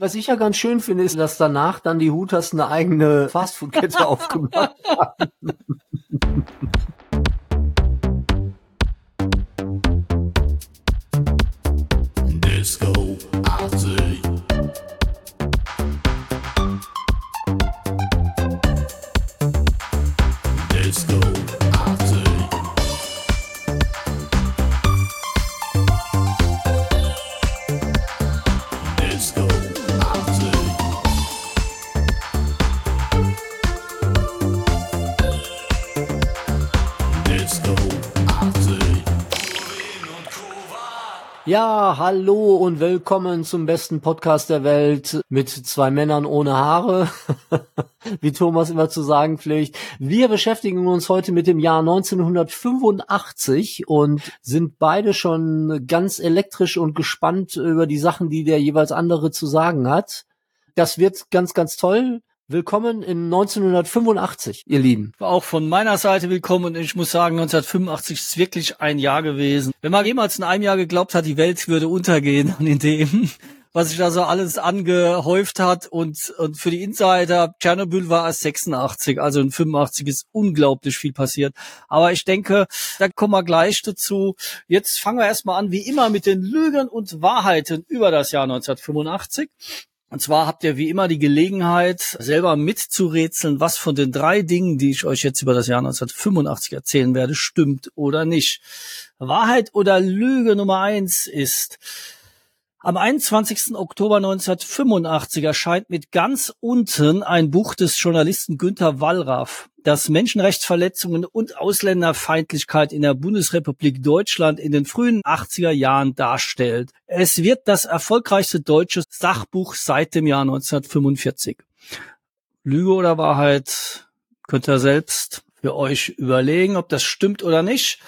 Was ich ja ganz schön finde, ist, dass danach dann die Hooters eine eigene Fastfood-Kette aufgemacht haben. Ja, hallo und willkommen zum besten Podcast der Welt mit zwei Männern ohne Haare, wie Thomas immer zu sagen pflegt. Wir beschäftigen uns heute mit dem Jahr 1985 und sind beide schon ganz elektrisch und gespannt über die Sachen, die der jeweils andere zu sagen hat. Das wird ganz, ganz toll. Willkommen in 1985, ihr Lieben. Auch von meiner Seite willkommen ich muss sagen, 1985 ist wirklich ein Jahr gewesen. Wenn man jemals in einem Jahr geglaubt hat, die Welt würde untergehen und in dem, was sich da so alles angehäuft hat und, und für die Insider, Tschernobyl war es 86, also in 85 ist unglaublich viel passiert. Aber ich denke, da kommen wir gleich dazu. Jetzt fangen wir erstmal an, wie immer, mit den Lügen und Wahrheiten über das Jahr 1985. Und zwar habt ihr wie immer die Gelegenheit, selber mitzurätseln, was von den drei Dingen, die ich euch jetzt über das Jahr 1985 erzählen werde, stimmt oder nicht. Wahrheit oder Lüge Nummer eins ist, am 21. Oktober 1985 erscheint mit ganz unten ein Buch des Journalisten Günter Wallraff, das Menschenrechtsverletzungen und Ausländerfeindlichkeit in der Bundesrepublik Deutschland in den frühen 80er Jahren darstellt. Es wird das erfolgreichste deutsche Sachbuch seit dem Jahr 1945. Lüge oder Wahrheit könnt ihr selbst für euch überlegen, ob das stimmt oder nicht.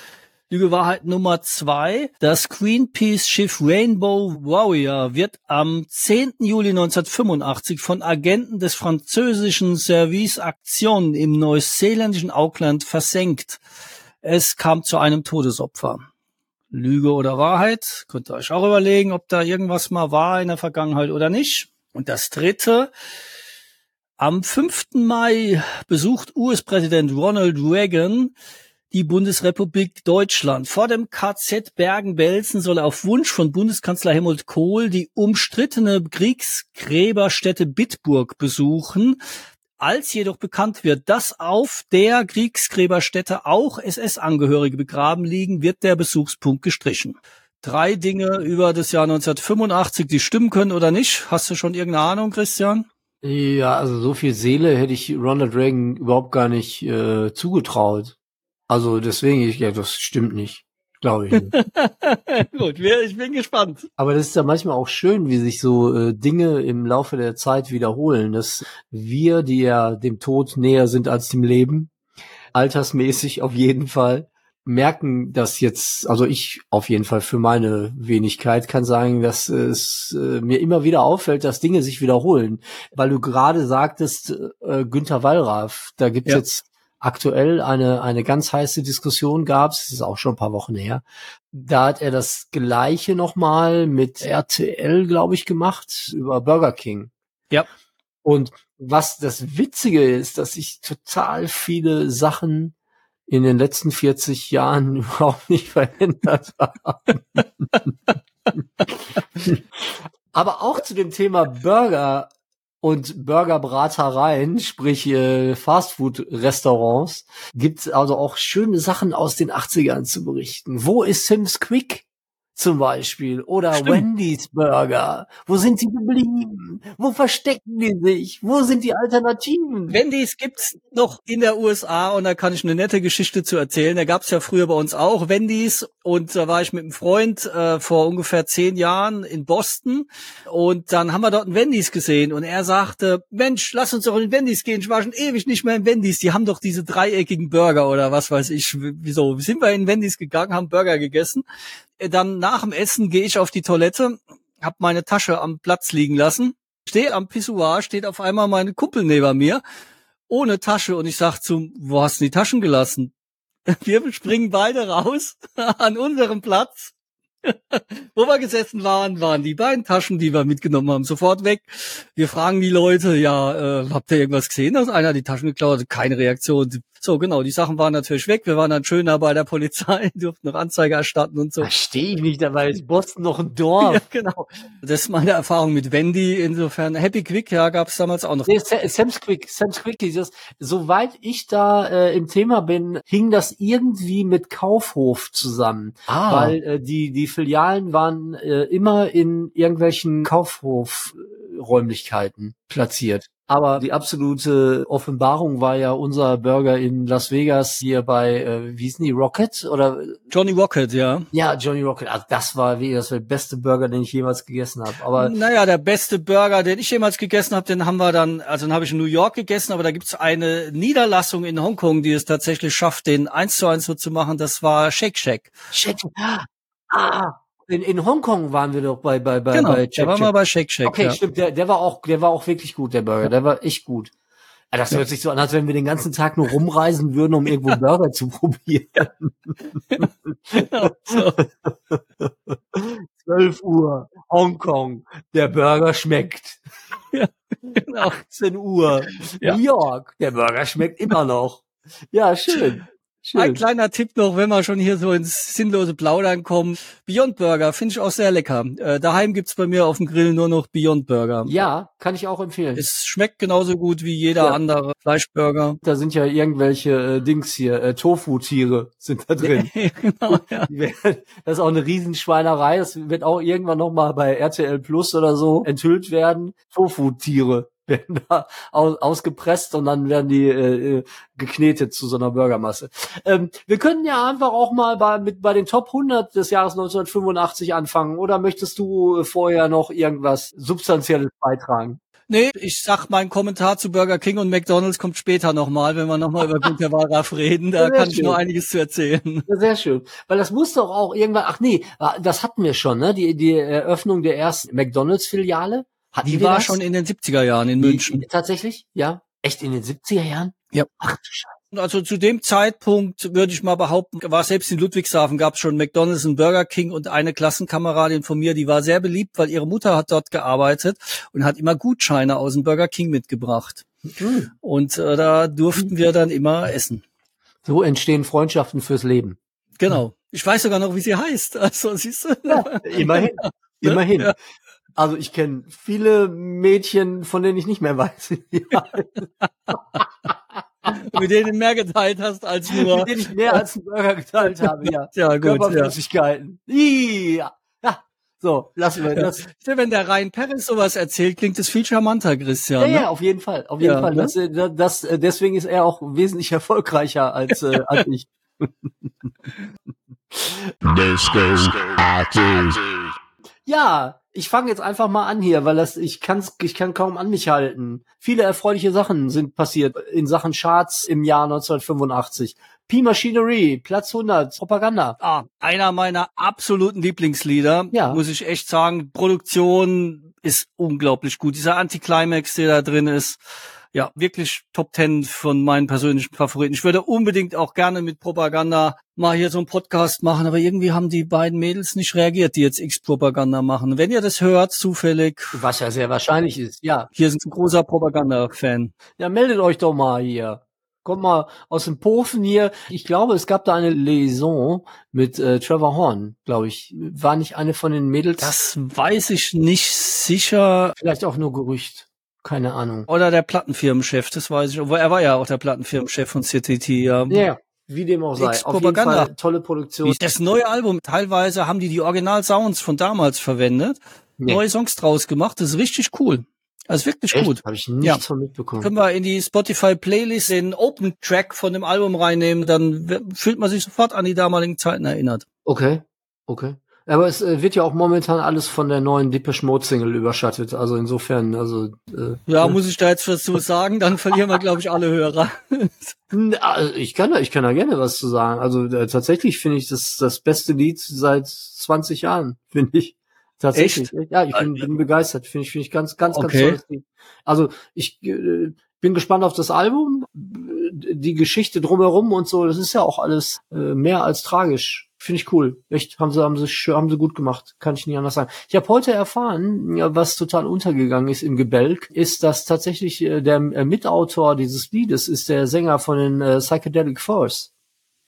Lüge Wahrheit Nummer zwei. Das Greenpeace-Schiff Rainbow Warrior wird am 10. Juli 1985 von Agenten des französischen Service Action im neuseeländischen Auckland versenkt. Es kam zu einem Todesopfer. Lüge oder Wahrheit? Könnt ihr euch auch überlegen, ob da irgendwas mal war in der Vergangenheit oder nicht. Und das dritte. Am 5. Mai besucht US-Präsident Ronald Reagan die Bundesrepublik Deutschland. Vor dem KZ Bergen-Belsen soll auf Wunsch von Bundeskanzler Helmut Kohl die umstrittene Kriegsgräberstätte Bitburg besuchen. Als jedoch bekannt wird, dass auf der Kriegsgräberstätte auch SS-Angehörige begraben liegen, wird der Besuchspunkt gestrichen. Drei Dinge über das Jahr 1985, die stimmen können oder nicht. Hast du schon irgendeine Ahnung, Christian? Ja, also so viel Seele hätte ich Ronald Reagan überhaupt gar nicht äh, zugetraut. Also deswegen, ich, ja, das stimmt nicht, glaube ich. Nicht. Gut, wir, ich bin gespannt. Aber das ist ja manchmal auch schön, wie sich so äh, Dinge im Laufe der Zeit wiederholen, dass wir, die ja dem Tod näher sind als dem Leben, altersmäßig auf jeden Fall, merken das jetzt, also ich auf jeden Fall für meine Wenigkeit kann sagen, dass es äh, mir immer wieder auffällt, dass Dinge sich wiederholen. Weil du gerade sagtest, äh, Günther Wallraff, da gibt's Ja. jetzt aktuell eine, eine ganz heiße Diskussion gab, es ist auch schon ein paar Wochen her. Da hat er das Gleiche nochmal mit RTL, glaube ich, gemacht, über Burger King. Ja. Und was das Witzige ist, dass sich total viele Sachen in den letzten 40 Jahren überhaupt nicht verändert haben. Aber auch zu dem Thema Burger und Burgerbratereien, sprich äh, Fastfood-Restaurants, gibt es also auch schöne Sachen aus den 80ern zu berichten. Wo ist Sims Quick? Zum Beispiel. Oder Stimmt. Wendy's Burger. Wo sind sie geblieben? Wo verstecken die sich? Wo sind die Alternativen? Wendy's gibt's noch in der USA und da kann ich eine nette Geschichte zu erzählen. Da gab's ja früher bei uns auch Wendy's und da war ich mit einem Freund äh, vor ungefähr zehn Jahren in Boston und dann haben wir dort ein Wendy's gesehen und er sagte, Mensch, lass uns doch in Wendy's gehen. Ich war schon ewig nicht mehr in Wendy's. Die haben doch diese dreieckigen Burger oder was weiß ich. Wieso? Sind wir in Wendy's gegangen, haben Burger gegessen. Äh, Dann nach dem Essen gehe ich auf die Toilette, hab meine Tasche am Platz liegen lassen, stehe am Pissoir, steht auf einmal meine Kumpel neben mir ohne Tasche und ich sag zum, wo hast du die Taschen gelassen? Wir springen beide raus an unserem Platz Wo wir gesessen waren, waren die beiden Taschen, die wir mitgenommen haben, sofort weg. Wir fragen die Leute, ja, äh, habt ihr irgendwas gesehen, dass einer die Taschen geklaut hat? Keine Reaktion. So, genau, die Sachen waren natürlich weg. Wir waren dann schön da bei der Polizei, durften noch Anzeige erstatten und so. Verstehe ich nicht, dabei ist Boston noch ein Dorf. Ja, genau. Das ist meine Erfahrung mit Wendy. Insofern, Happy Quick, ja, gab es damals auch noch. Nee, Sa- Sam's Quick, Sam's Quick, dieses, soweit ich da äh, im Thema bin, hing das irgendwie mit Kaufhof zusammen. Ah. Weil äh, die, die Filialen waren äh, immer in irgendwelchen Kaufhofräumlichkeiten platziert. Aber die absolute Offenbarung war ja unser Burger in Las Vegas hier bei, äh, wie hießen die, Rocket? Oder Johnny Rocket, ja. ja, Johnny Rocket. Also das war wie das war der beste Burger, den ich jemals gegessen habe. Aber Naja, der beste Burger, den ich jemals gegessen habe, den haben wir dann, also den habe ich in New York gegessen, aber da gibt's eine Niederlassung in Hongkong, die es tatsächlich schafft, den eins zu eins so zu machen. Das war Shake Shack. Shake. Ah, in, in Hongkong waren wir doch bei bei bei Genau, bei da waren wir bei Shake Shack. Okay, ja. stimmt. Der, der war auch der war auch wirklich gut, der Burger. Der war echt gut. Das hört sich so an, als wenn wir den ganzen Tag nur rumreisen würden, um irgendwo Burger zu probieren. Genau, so. 12 Uhr, Hongkong, der Burger schmeckt. genau. 18 Uhr, Ja. New York, der Burger schmeckt immer noch. Ja, schön. Ein Schön. kleiner Tipp noch, wenn wir schon hier so ins sinnlose Plaudern kommen. Beyond Burger finde ich auch sehr lecker. Äh, daheim gibt's bei mir auf dem Grill nur noch Beyond Burger. Ja, kann ich auch empfehlen. Es schmeckt genauso gut wie jeder Ja. andere Fleischburger. Da sind ja irgendwelche äh, Dings hier, äh, Tofu-Tiere sind da drin. genau, ja. Das ist auch eine Riesenschweinerei. Das wird auch irgendwann noch mal bei RTL Plus oder so enthüllt werden. Tofu-Tiere werden da aus, ausgepresst und dann werden die äh, äh, geknetet zu so einer Burgermasse. Ähm, wir können ja einfach auch mal bei, mit, bei den Top 100 des Jahres 1985 anfangen. Oder möchtest du äh, vorher noch irgendwas Substanzielles beitragen? Nee, ich sag, mein Kommentar zu Burger King und McDonalds kommt später nochmal, wenn wir nochmal über Günter Wallraff reden. Da Sehr kann ich schön. noch einiges zu erzählen. Sehr schön. Weil das muss doch auch irgendwann, ach nee, das hatten wir schon, ne? Die, die Eröffnung der ersten McDonalds-Filiale. Hatten Die war das? schon in den 70er Jahren in München. Tatsächlich? Ja. Echt in den 70er Jahren? Ja. Ach du Scheiße. Also zu dem Zeitpunkt würde ich mal behaupten, war selbst in Ludwigshafen gab es schon McDonalds und Burger King und eine Klassenkameradin von mir, die war sehr beliebt, weil ihre Mutter hat dort gearbeitet und hat immer Gutscheine aus dem Burger King mitgebracht. Hm. Und äh, da durften wir dann immer essen. So entstehen Freundschaften fürs Leben. Genau. Ich weiß sogar noch, wie sie heißt. Also siehst du? Immerhin. Immerhin. Ja. Also ich kenne viele Mädchen, von denen ich nicht mehr weiß. Ja, mit denen du mehr geteilt hast als nur. mit denen ich mehr als einen Burger geteilt habe. Ja. Ja, gut. Ja. Körperflüssigkeiten. Ja. ja. So, lassen wir das. Wenn der Rhein Peres sowas erzählt, klingt es viel charmanter, Christian. Ja, ne? ja, auf jeden Fall, auf jeden Ja, Fall. ne? Das, äh, das, äh, deswegen ist er auch wesentlich erfolgreicher als, äh, als ich. Ja, ich fange jetzt einfach mal an hier, weil das ich kann's, ich kann kaum an mich halten. Viele erfreuliche Sachen sind passiert in Sachen Charts im Jahr 1985. P-Machinery, Platz 100, Propaganda. Ah, einer meiner absoluten Lieblingslieder, Ja. muss ich echt sagen. Produktion ist unglaublich gut. Dieser Anticlimax, der da drin ist, ja, wirklich Top Ten von meinen persönlichen Favoriten. Ich würde unbedingt auch gerne mit Propaganda mal hier so einen Podcast machen, aber irgendwie haben die beiden Mädels nicht reagiert, die jetzt X-Propaganda machen. Wenn ihr das hört, zufällig, Was ja sehr wahrscheinlich ist. Ja, hier sind ein großer Propaganda-Fan. ja, meldet euch doch mal hier. Kommt mal aus dem Pofen hier. Ich glaube, es gab da eine Liaison mit äh, Trevor Horn, glaube ich. War nicht eine von den Mädels? Das weiß ich nicht sicher. Vielleicht auch nur Gerücht. Keine Ahnung. Oder der Plattenfirmenchef, das weiß ich. Obwohl er war ja auch der Plattenfirmenchef von CTT, ja. Ja, wie dem auch sei. Auf jeden. Fall tolle Produktion. Das neue Album, teilweise haben die die Original-Sounds von damals verwendet, Nee. neue Songs draus gemacht. Das ist richtig cool. Das ist wirklich Echt? gut. Habe ich nichts Ja. von mitbekommen. Können wir in die Spotify-Playlist den Open-Track von dem Album reinnehmen, dann fühlt man sich sofort an die damaligen Zeiten erinnert. Okay, okay. Aber es äh, wird ja auch momentan alles von der neuen Depeche Mode Single überschattet. Also insofern, also äh, Ja, muss ich da jetzt was zu sagen, dann verlieren wir, glaube ich, alle Hörer. also ich kann da, ich kann da gerne was zu sagen. Also äh, tatsächlich finde ich das das beste Lied seit 20 Jahren, finde ich. Tatsächlich. Ja, ich bin, bin begeistert. Finde ich, finde ich ganz, ganz, ganz Okay. Lied. Also ich äh, bin gespannt auf das Album, die Geschichte drumherum und so. Das ist ja auch alles äh, mehr als tragisch, Finde ich cool. Echt, haben sie, haben sie, haben sie gut gemacht. Kann ich nicht anders sagen. Ich habe heute erfahren, ja, was total untergegangen ist im Gebälk, ist, dass tatsächlich äh, der äh, Mitautor dieses Liedes ist der Sänger von den äh, Psychedelic Force.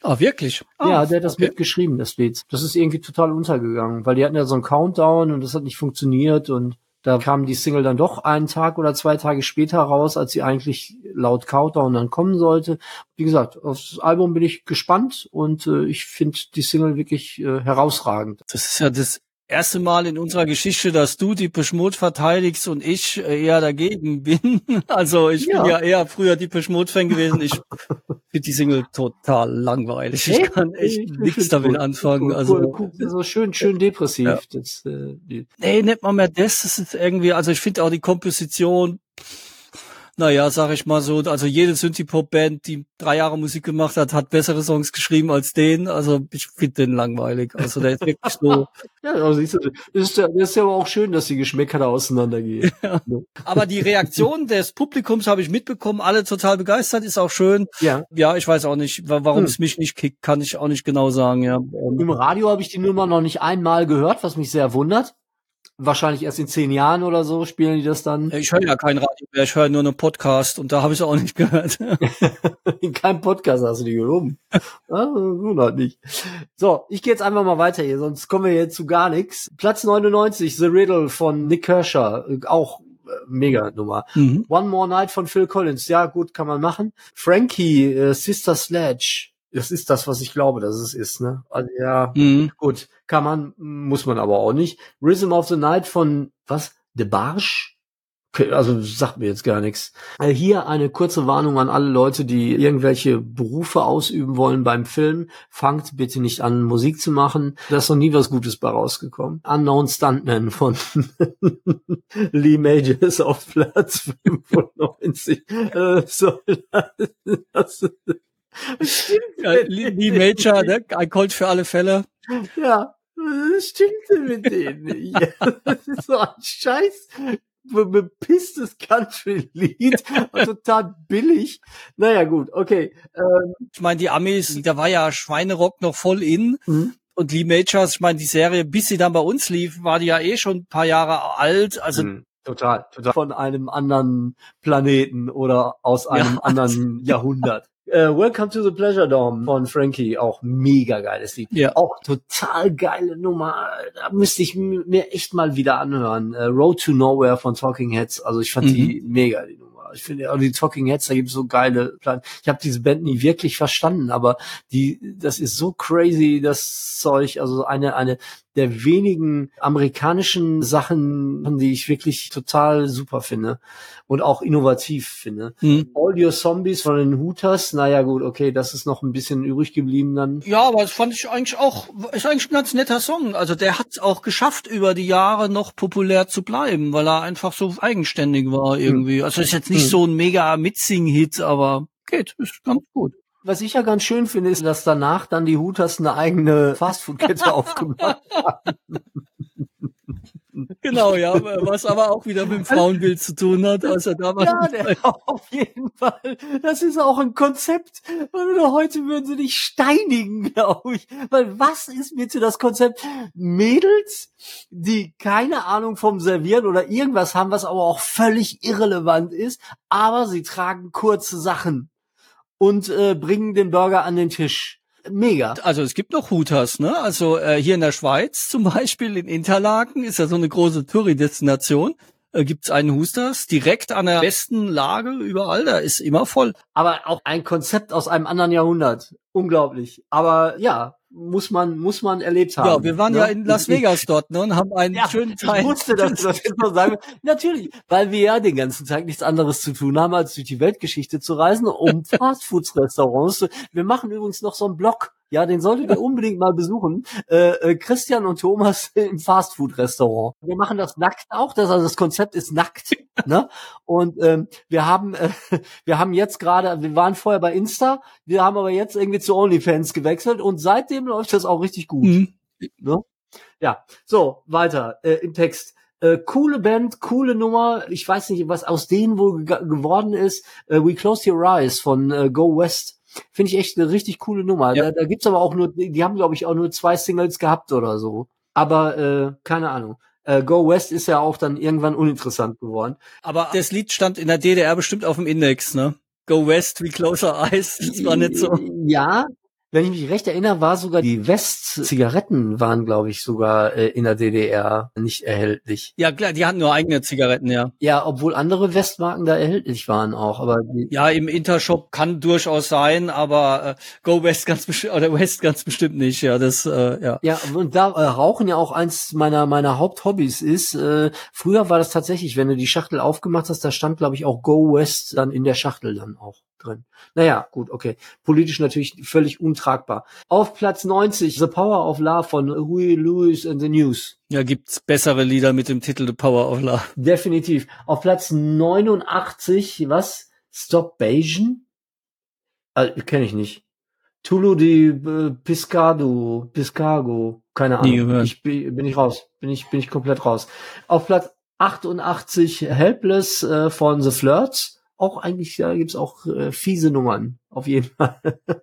Ah, wirklich? Ah, ja, der hat das okay. mitgeschrieben, das Lied. Das ist irgendwie total untergegangen, weil die hatten ja so einen Countdown und das hat nicht funktioniert und da kam die Single dann doch einen Tag oder zwei Tage später raus, als sie eigentlich laut Countdown dann kommen sollte. Wie gesagt, aufs Album bin ich gespannt und äh, ich finde die Single wirklich äh, herausragend. Das ist ja das erste Mal in unserer Geschichte, dass du die Mode verteidigst und ich äh, eher dagegen bin. Also ich Ja. bin ja eher früher die Mode-Fan gewesen. Ich finde die Single total langweilig. Ich kann echt Ich nichts damit cool. anfangen. Cool, Also cool, cool. also schön, schön depressiv. Ja. Das, äh, Nee, nicht mal mehr das. Das ist irgendwie, also ich finde auch die Komposition, naja, sag ich mal so, also jede Synthie-Pop-Band, die drei Jahre Musik gemacht hat, hat bessere Songs geschrieben als den. Also ich finde den langweilig. Also der ist wirklich so. ja, also das ist, ja, das ist ja aber auch schön, dass die Geschmäcker da auseinandergehen. Aber die Reaktion des Publikums habe ich mitbekommen, alle total begeistert, ist auch schön. Ja. Ja, ich weiß auch nicht, wa- warum Hm. es mich nicht kickt, kann ich auch nicht genau sagen, ja. Im Radio habe ich die Nummer noch nicht einmal gehört, was mich sehr wundert. Wahrscheinlich erst in zehn Jahren oder so spielen die das dann. Ich höre ja kein Radio mehr, ich höre nur einen Podcast und da habe ich es auch nicht gehört. In keinem Podcast hast du die geloben. ah, wundert mich. So, ich gehe jetzt einfach mal weiter hier, sonst kommen wir jetzt zu gar nichts. Platz 99, The Riddle von Nick Kershaw. Äh, Auch äh, mega Nummer. Mhm. One More Night von Phil Collins. Ja, gut, kann man machen. Frankie, äh, Sister Sledge. Das ist das, was ich glaube, dass es ist, ne? Also, ja, Mhm. Gut, kann man, muss man aber auch nicht. Rhythm of the Night von, was? De Barge? Also sagt mir jetzt gar nichts. Äh, Hier eine kurze Warnung an alle Leute, die irgendwelche Berufe ausüben wollen beim Film. Fangt bitte nicht an, Musik zu machen. Da ist noch nie was Gutes bei rausgekommen. Unknown Stuntman von Lee Majors auf Platz 95. Äh, so, das, stimmt. Ja, Lee Major, ne? ein Colt für alle Fälle. Ja, das stimmte mit denen nicht. Das ist so ein scheiß be- bepisstes Country-Lied und total billig. Naja, gut, okay. Ähm, Ich meine, die Amis, da war ja Schweinerock noch voll in. mhm. Und Lee Majors, ich meine, die Serie, bis sie dann bei uns lief, war die ja eh schon ein paar Jahre alt. Also Mhm. Total, total. Von einem anderen Planeten oder aus einem anderen Jahrhundert. Äh, Welcome to the Pleasure Dome von Frankie, auch mega geiles Lied. Ja. Auch total geile Nummer. Da müsste ich mir echt mal wieder anhören. Äh, Road to Nowhere von Talking Heads. Also ich fand Mhm. die mega, die Nummer. Ich finde auch die Talking Heads, da gibt es so geile Plan. Ich habe diese Band nie wirklich verstanden, aber die, das ist so crazy, das Zeug. Also eine, eine der wenigen amerikanischen Sachen, die ich wirklich total super finde und auch innovativ finde. hm. All Your Zombies von den Hooters, naja gut, okay, das ist noch ein bisschen übrig geblieben dann. Ja, aber das fand ich eigentlich auch, ist eigentlich ein ganz netter Song. Also der hat es auch geschafft, über die Jahre noch populär zu bleiben, weil er einfach so eigenständig war irgendwie. Also ist jetzt nicht Hm. so ein mega Mitsing-Hit, aber geht, ist ganz gut. Was ich ja ganz schön finde, ist, dass danach dann die Hooters eine eigene Fastfood-Kette aufgemacht haben. Genau, ja, was aber auch wieder mit dem Frauenbild zu tun hat. Also da war Ja, der, auf jeden Fall. Das ist auch ein Konzept. Oder heute würden sie dich steinigen, glaube ich. Weil was ist bitte das Konzept? Mädels, die keine Ahnung vom Servieren oder irgendwas haben, was aber auch völlig irrelevant ist, aber sie tragen kurze Sachen und äh, bringen den Burger an den Tisch. Mega. Also es gibt noch Hooters, ne? Also äh, hier in der Schweiz zum Beispiel in Interlaken ist ja so eine große Touri-Destination. Äh, gibt's einen Hooters direkt an der besten Lage überall. Da ist immer voll. Aber auch ein Konzept aus einem anderen Jahrhundert. Unglaublich. Aber ja, muss man, muss man erlebt haben. Ja, wir waren ne? ja in Las Vegas dort ne, und haben einen Ja, schönen ich Teil. wusste, dass du das jetzt noch sagen. Natürlich, weil wir ja den ganzen Tag nichts anderes zu tun haben, als durch die Weltgeschichte zu reisen, um Fastfoods-Restaurants zu... Wir machen übrigens noch so einen Blog, ja, den solltet ihr unbedingt mal besuchen. Äh, äh, Christian und Thomas im Fastfood-Restaurant. Wir machen das nackt auch, das, also das Konzept ist nackt. ne? Und ähm, wir haben äh, wir haben jetzt gerade, wir waren vorher bei Insta, wir haben aber jetzt irgendwie zu OnlyFans gewechselt und seitdem läuft das auch richtig gut. Mhm. Ne? Ja, so, weiter äh, im Text. Äh, coole Band, coole Nummer. Ich weiß nicht, was aus denen wohl ge geworden ist. Äh, We Close Your Eyes von äh, Go West. Finde ich echt eine richtig coole Nummer. Ja. Da, da gibt's aber auch nur, die haben, glaube ich, auch nur zwei Singles gehabt oder so. Aber äh, keine Ahnung. Äh, Go West ist ja auch dann irgendwann uninteressant geworden. Aber das Lied stand in der DDR bestimmt auf dem Index, ne? Go West, wie Closer Eyes. Das war nicht so. Ja, wenn ich mich recht erinnere, war sogar die West-Zigaretten waren, glaube ich, sogar äh, in der DDR nicht erhältlich. Ja, klar, die hatten nur eigene Zigaretten, ja. Ja, obwohl andere Westmarken da erhältlich waren auch, aber Ja, im Intershop kann durchaus sein, aber äh, Go West ganz bestimmt oder West ganz bestimmt nicht. Ja, das äh, ja. Ja, und da äh, Rauchen ja auch eins meiner meiner Haupthobbys ist. Äh, früher war das tatsächlich, wenn du die Schachtel aufgemacht hast, da stand, glaube ich, auch Go West dann in der Schachtel dann auch drin. Naja, gut, okay. Politisch natürlich völlig untragbar. Auf Platz 90, The Power of Love von Huey Lewis and the News. Ja, gibt's bessere Lieder mit dem Titel The Power of Love. Definitiv. Auf Platz 89, was? Stop Bayesian? Äh, Kenne ich nicht. Tulu di äh, Piscado, Piscago, keine Nie Ahnung. gehört. Ich bin, bin ich raus. Bin ich bin ich komplett raus. Auf Platz 88 Helpless äh, von The Flirts. Auch eigentlich, da gibt's auch äh, fiese Nummern. Auf jeden Fall.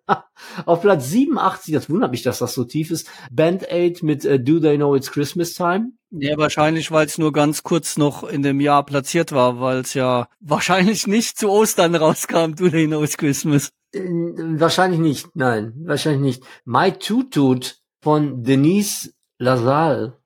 Auf Platz 87, das wundert mich, dass das so tief ist. Band Aid mit äh, Do They Know It's Christmas Time. Ja, wahrscheinlich, weil es nur ganz kurz noch in dem Jahr platziert war, weil es ja wahrscheinlich nicht zu Ostern rauskam, Do They Know It's Christmas. Äh, wahrscheinlich nicht, nein, wahrscheinlich nicht. My Tutut von Denise Lazal.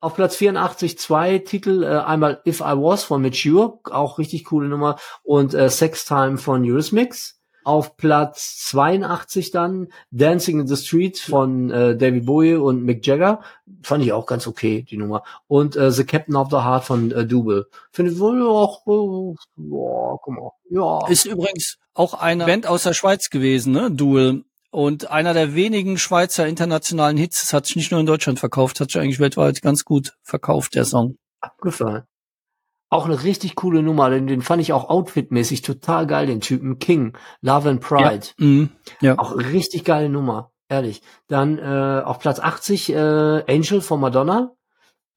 Auf Platz 84 zwei Titel, äh, einmal If I Was von Mature, auch richtig coole Nummer, und äh, Sex Time von Eurismix. Auf Platz 82 dann Dancing in the Street von äh, David Bowie und Mick Jagger. Fand ich auch ganz okay, die Nummer. Und äh, The Captain of the Heart von äh, Double. Finde ich wohl auch, äh, ja, guck mal, ja. Ist übrigens auch eine Band aus der Schweiz gewesen, ne? Duel. Und einer der wenigen Schweizer internationalen Hits. Es hat sich nicht nur in Deutschland verkauft, hat sich eigentlich weltweit ganz gut verkauft, der Song. Abgefahren. Auch eine richtig coole Nummer, den, den fand ich auch outfitmäßig total geil, den Typen King, Love and Pride. Ja. Mhm. ja. Auch richtig geile Nummer, ehrlich. Dann äh, auf Platz 80 äh, Angel von Madonna.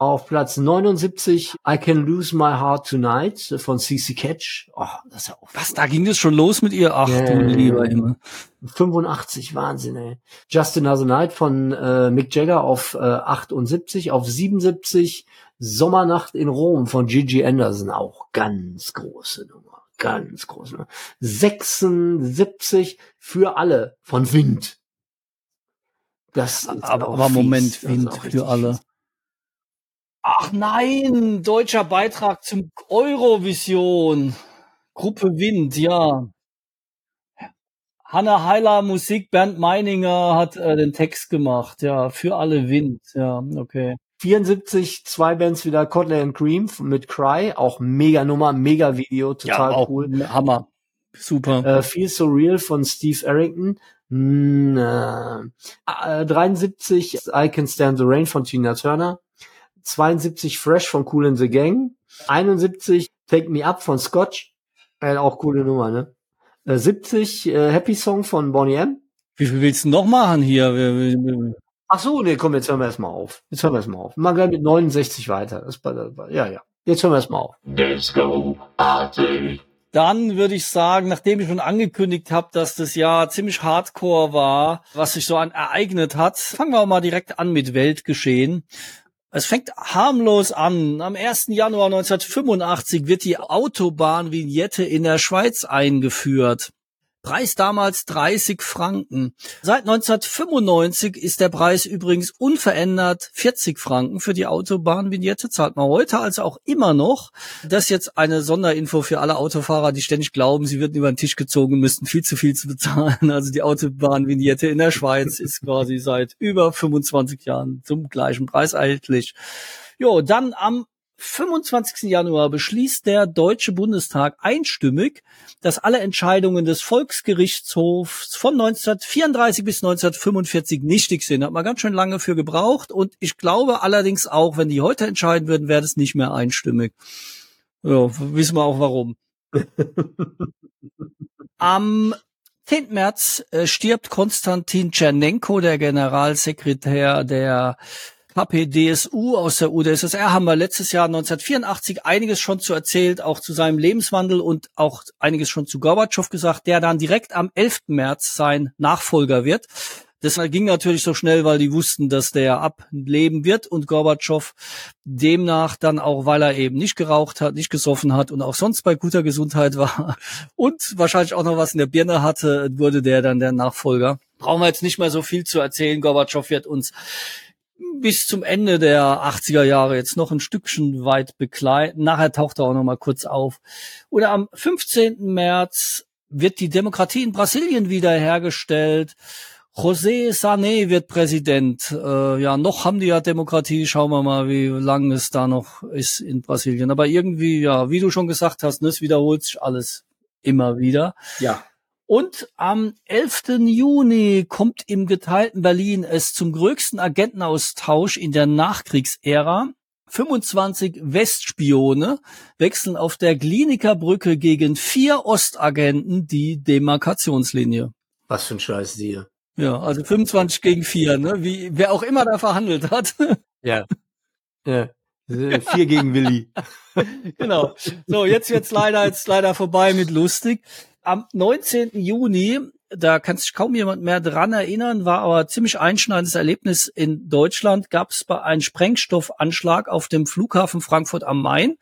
Auf Platz 79 I Can Lose My Heart Tonight von CC Catch. Oh, das ist ja auch Was, da ging das schon los mit ihr? Ach Ja, du lieber ja. Himmel. 85, Wahnsinn, ey. Just Another Night von äh, Mick Jagger auf äh, 78, auf 77 Sommernacht in Rom von Gigi Anderson, auch ganz große Nummer, ganz große Nummer. 76 für alle von Wind. Das Aber, aber fies. Moment, Wind für alle. fies. Ach nein, deutscher Beitrag zum Eurovision. Gruppe Wind, ja. Hanna Heiler Musik, Bernd Meininger hat äh, den Text gemacht, ja, für alle Wind, ja, okay. 74, zwei Bands wieder, Kotley and Cream mit Cry, auch mega Nummer, mega Video, total ja, cool. Hammer. Super. Äh, Feel So Real von Steve Arrington. Mm, äh, äh, 73 I Can Stand the Rain von Tina Turner. 72 Fresh von Cool in the Gang. 71 Take Me Up von Scotch. Äh, auch coole Nummer, ne? Äh, 70 äh, Happy Song von Bonnie M. Wie viel willst du noch machen hier? Ach so, nee, komm, jetzt hören wir erstmal auf. Jetzt hören wir erstmal auf. Mal gleich mit 69 weiter. Das, war- das, war- ja, ja. Jetzt hören wir erstmal auf. Disco Party. Dann würde ich sagen, nachdem ich schon angekündigt habe, dass das Jahr ziemlich hardcore war, was sich so an ereignet hat, fangen wir mal direkt an mit Weltgeschehen. Es fängt harmlos an. Am 1. Januar 1985 wird die Autobahnvignette in der Schweiz eingeführt. Preis damals 30 Franken. Seit 1995 ist der Preis übrigens unverändert 40 Franken für die Autobahnvignette. Zahlt man heute also auch immer noch. Das ist jetzt eine Sonderinfo für alle Autofahrer, die ständig glauben, sie würden über den Tisch gezogen und müssten viel zu viel zu bezahlen. Also die Autobahnvignette in der Schweiz ist quasi seit über 25 Jahren zum gleichen Preis erhältlich. Jo, dann am 25. Januar beschließt der Deutsche Bundestag einstimmig, dass alle Entscheidungen des Volksgerichtshofs von 1934 bis 1945 nichtig sind. Hat man ganz schön lange für gebraucht und ich glaube allerdings auch, wenn die heute entscheiden würden, wäre das nicht mehr einstimmig. Ja, wissen wir auch warum. Am 10. März äh, stirbt Konstantin Tschernenko, der Generalsekretär der KPDSU aus der UdSSR haben wir letztes Jahr 1984 einiges schon zu erzählt, auch zu seinem Lebenswandel und auch einiges schon zu Gorbatschow gesagt, der dann direkt am 11. März sein Nachfolger wird. Das ging natürlich so schnell, weil die wussten, dass der ableben wird und Gorbatschow demnach dann auch, weil er eben nicht geraucht hat, nicht gesoffen hat und auch sonst bei guter Gesundheit war und wahrscheinlich auch noch was in der Birne hatte, wurde der dann der Nachfolger. Brauchen wir jetzt nicht mehr so viel zu erzählen. Gorbatschow wird uns bis zum Ende der 80er Jahre jetzt noch ein Stückchen weit begleiten. Nachher taucht er auch noch mal kurz auf. Oder am 15. März wird die Demokratie in Brasilien wiederhergestellt. José Sané wird Präsident. Äh, ja, noch haben die ja Demokratie. Schauen wir mal, wie lange es da noch ist in Brasilien. Aber irgendwie, ja, wie du schon gesagt hast, ne, es wiederholt sich alles immer wieder. Ja. Und am 11. Juni kommt im geteilten Berlin es zum größten Agentenaustausch in der Nachkriegsära. 25 Westspione wechseln auf der Kliniker Brücke gegen vier Ostagenten die Demarkationslinie. Was für ein Scheiß hier. Ja, also 25 gegen 4, ne? Wie, wer auch immer da verhandelt hat. Ja. ja. Vier gegen Willi. genau. So, jetzt wird's leider, jetzt leider vorbei mit lustig. Am 19. Juni da kann sich kaum jemand mehr dran erinnern, war aber ziemlich einschneidendes Erlebnis in Deutschland, gab es einem Sprengstoffanschlag auf dem Flughafen Frankfurt am Main.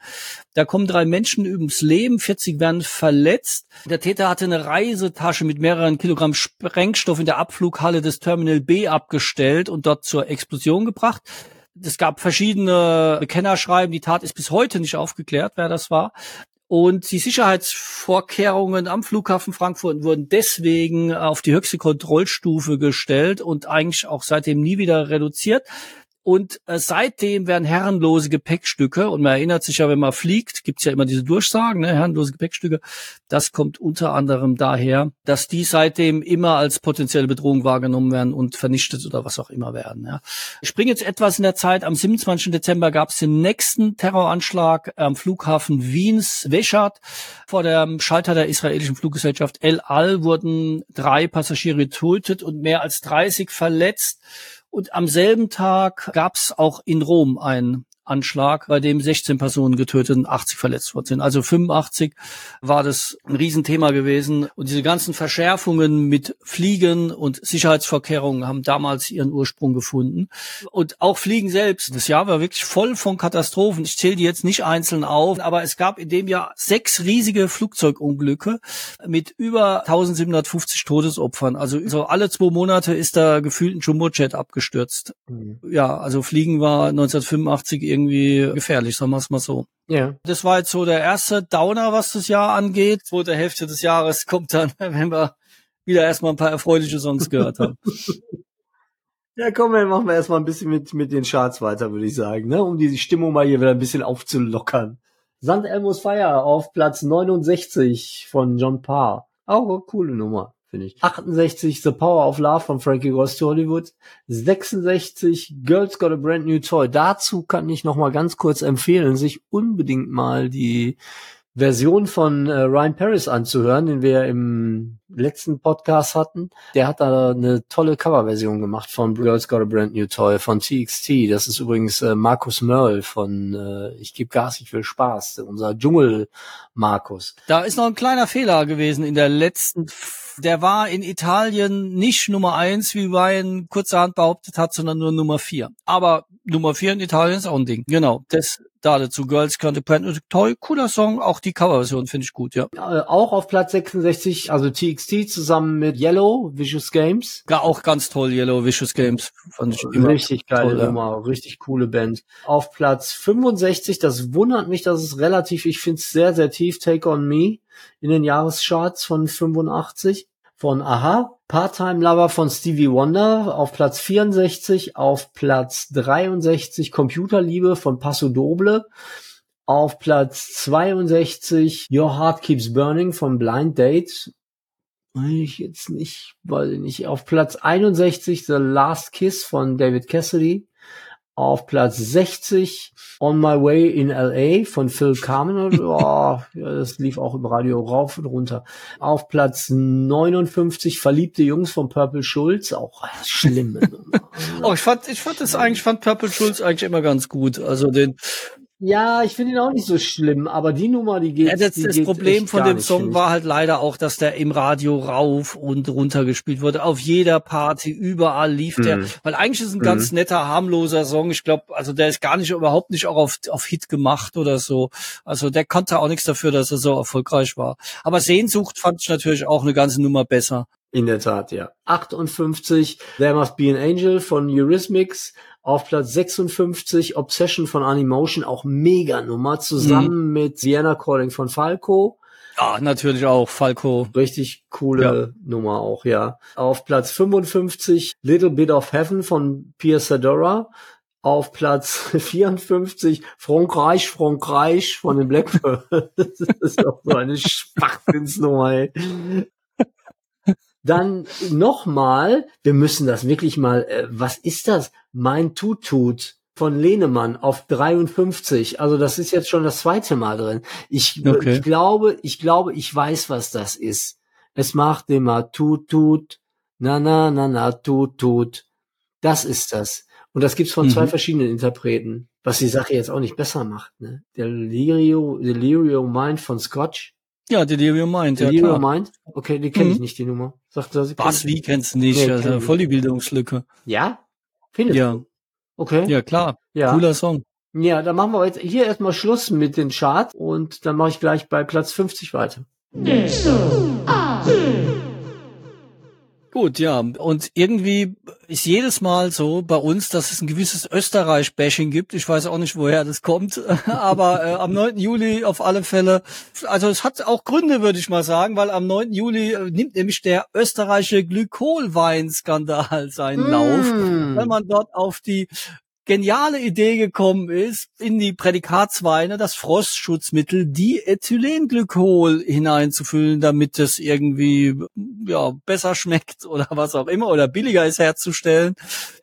Da kommen drei Menschen ums Leben, 40 werden verletzt. Der Täter hatte eine Reisetasche mit mehreren Kilogramm Sprengstoff in der Abflughalle des Terminal B abgestellt und dort zur Explosion gebracht. Es gab verschiedene Bekennerschreiben. Die Tat ist bis heute nicht aufgeklärt, wer das war. Und die Sicherheitsvorkehrungen am Flughafen Frankfurt wurden deswegen auf die höchste Kontrollstufe gestellt und eigentlich auch seitdem nie wieder reduziert. Und äh, seitdem werden herrenlose Gepäckstücke, und man erinnert sich ja, wenn man fliegt, gibt's ja immer diese Durchsagen, ne, herrenlose Gepäckstücke, das kommt unter anderem daher, dass die seitdem immer als potenzielle Bedrohung wahrgenommen werden und vernichtet oder was auch immer werden. Ja. Ich springe jetzt etwas in der Zeit. Am 27. Dezember gab's den nächsten Terroranschlag am Flughafen Wiens Weschat. Vor dem Schalter der israelischen Fluggesellschaft El Al wurden drei Passagiere getötet und mehr als 30 verletzt. Und am selben Tag gab es auch in Rom ein Anschlag, bei dem 16 Personen getötet und 80 verletzt worden sind. Also 85 war das ein Riesenthema gewesen. Und diese ganzen Verschärfungen mit Fliegen und Sicherheitsvorkehrungen haben damals ihren Ursprung gefunden. Und auch Fliegen selbst. Das Jahr war wirklich voll von Katastrophen. Ich zähle die jetzt nicht einzeln auf, aber es gab in dem Jahr sechs riesige Flugzeugunglücke mit über 1750 Todesopfern. Also so alle zwei Monate ist da gefühlt ein Jumbojet abgestürzt. Mhm. Ja, also Fliegen war 1985 irgendwie gefährlich, sagen wir es mal so. Ja. Das war jetzt so der erste Downer, was das Jahr angeht. Zweite Hälfte des Jahres kommt dann, wenn wir wieder erstmal ein paar erfreuliche Songs gehört haben. Ja, komm, dann machen wir erstmal ein bisschen mit, mit den Charts weiter, würde ich sagen, ne? um die Stimmung mal hier wieder ein bisschen aufzulockern. Sand Elmo's Fire auf Platz 69 von John Parr. Auch eine coole Nummer finde ich. 68 The Power of Love von Frankie Goes to Hollywood. 66 Girls Got a Brand New Toy. Dazu kann ich noch mal ganz kurz empfehlen, sich unbedingt mal die Version von äh, Ryan Paris anzuhören, den wir im letzten Podcast hatten. Der hat da eine tolle Coverversion gemacht von Girls Got a Brand New Toy von TXT. Das ist übrigens äh, Markus Merle von äh, Ich gebe Gas, ich will Spaß, unser Dschungel Markus. Da ist noch ein kleiner Fehler gewesen in der letzten der war in Italien nicht Nummer eins, wie Ryan kurzerhand behauptet hat, sondern nur Nummer vier. Aber Nummer vier in Italien ist auch ein Ding. Genau. Das da dazu Girls Country Brand toll, cooler Song, auch die Coverversion finde ich gut, ja. ja. Auch auf Platz 66, also TXT zusammen mit Yellow Vicious Games. Ja, auch ganz toll Yellow Vicious Games, fand ich immer richtig geile toll, Nummer, ja. richtig coole Band. Auf Platz 65, das wundert mich, dass es relativ, ich finde es sehr sehr tief Take on Me in den Jahrescharts von 85 von Aha, Part-Time Lover von Stevie Wonder auf Platz 64, auf Platz 63 Computerliebe von Paso Doble, auf Platz 62 Your Heart Keeps Burning von Blind Date. Ich jetzt nicht, weiß ich nicht. Auf Platz 61 The Last Kiss von David Cassidy. Auf Platz 60 On My Way in LA von Phil Carmen. Oh, das lief auch im Radio rauf und runter. Auf Platz 59 Verliebte Jungs von Purple Schulz. Auch schlimm. oh, ich fand, ich fand das eigentlich, ich fand Purple Schulz eigentlich immer ganz gut. Also den, ja, ich finde ihn auch nicht so schlimm, aber die Nummer, die geht. Ja, das, die das geht Problem von dem Song war halt leider auch, dass der im Radio rauf und runter gespielt wurde. Auf jeder Party, überall lief der. Mhm. Weil eigentlich ist es ein ganz netter, harmloser Song. Ich glaube, also der ist gar nicht, überhaupt nicht auch auf, auf Hit gemacht oder so. Also der konnte auch nichts dafür, dass er so erfolgreich war. Aber Sehnsucht fand ich natürlich auch eine ganze Nummer besser. In der Tat, ja. 58, There Must Be an Angel von Eurythmics. Auf Platz 56, Obsession von Animotion, auch mega Nummer, zusammen Mhm. mit Vienna Calling von Falco. Ja, natürlich auch, Falco. Richtig coole Nummer auch, ja. Auf Platz 55, Little Bit of Heaven von Pierre Sadora. Auf Platz 54, Frankreich, Frankreich von den Blackbird. Das ist doch so eine Schwachsinnsnummer, ey. Dann nochmal, wir müssen das wirklich mal, äh, was ist das? Mein Tutut von Lehnemann auf 53. Also das ist jetzt schon das zweite Mal drin. Ich, Okay. ich glaube, ich glaube, ich weiß, was das ist. Es macht immer Tut, Tut, na, na, na, na, Tut, Tut. Das ist das. Und das gibt's von zwei Mhm. verschiedenen Interpreten, was die Sache jetzt auch nicht besser macht. Ne? Der Delirio, Delirio Mind von Scotch. Ja, Delirium Mind, ja Delirio klar. Mind? Okay, die kenne ich Mhm. nicht, die Nummer. Sagt er, sie Was, wie kennst du nicht? Nee, also, ich voll die Bildungslücke. Ja? Findest Ja. du? Okay. Ja, klar. Ja. Cooler Song. Ja, dann machen wir jetzt hier erstmal Schluss mit den Charts und dann mache ich gleich bei Platz 50 weiter. Gut, ja. Und irgendwie ist jedes Mal so bei uns, dass es ein gewisses Österreich-Bashing gibt. Ich weiß auch nicht, woher das kommt. Aber äh, am 9. Juli auf alle Fälle. Also es hat auch Gründe, würde ich mal sagen, weil am 9. Juli äh, nimmt nämlich der österreichische Glykolweinskandal seinen Lauf. Mm. Wenn man dort auf die geniale Idee gekommen ist, in die Prädikatsweine das Frostschutzmittel Diethylenglykol hineinzufüllen, damit es irgendwie ja besser schmeckt oder was auch immer oder billiger ist herzustellen.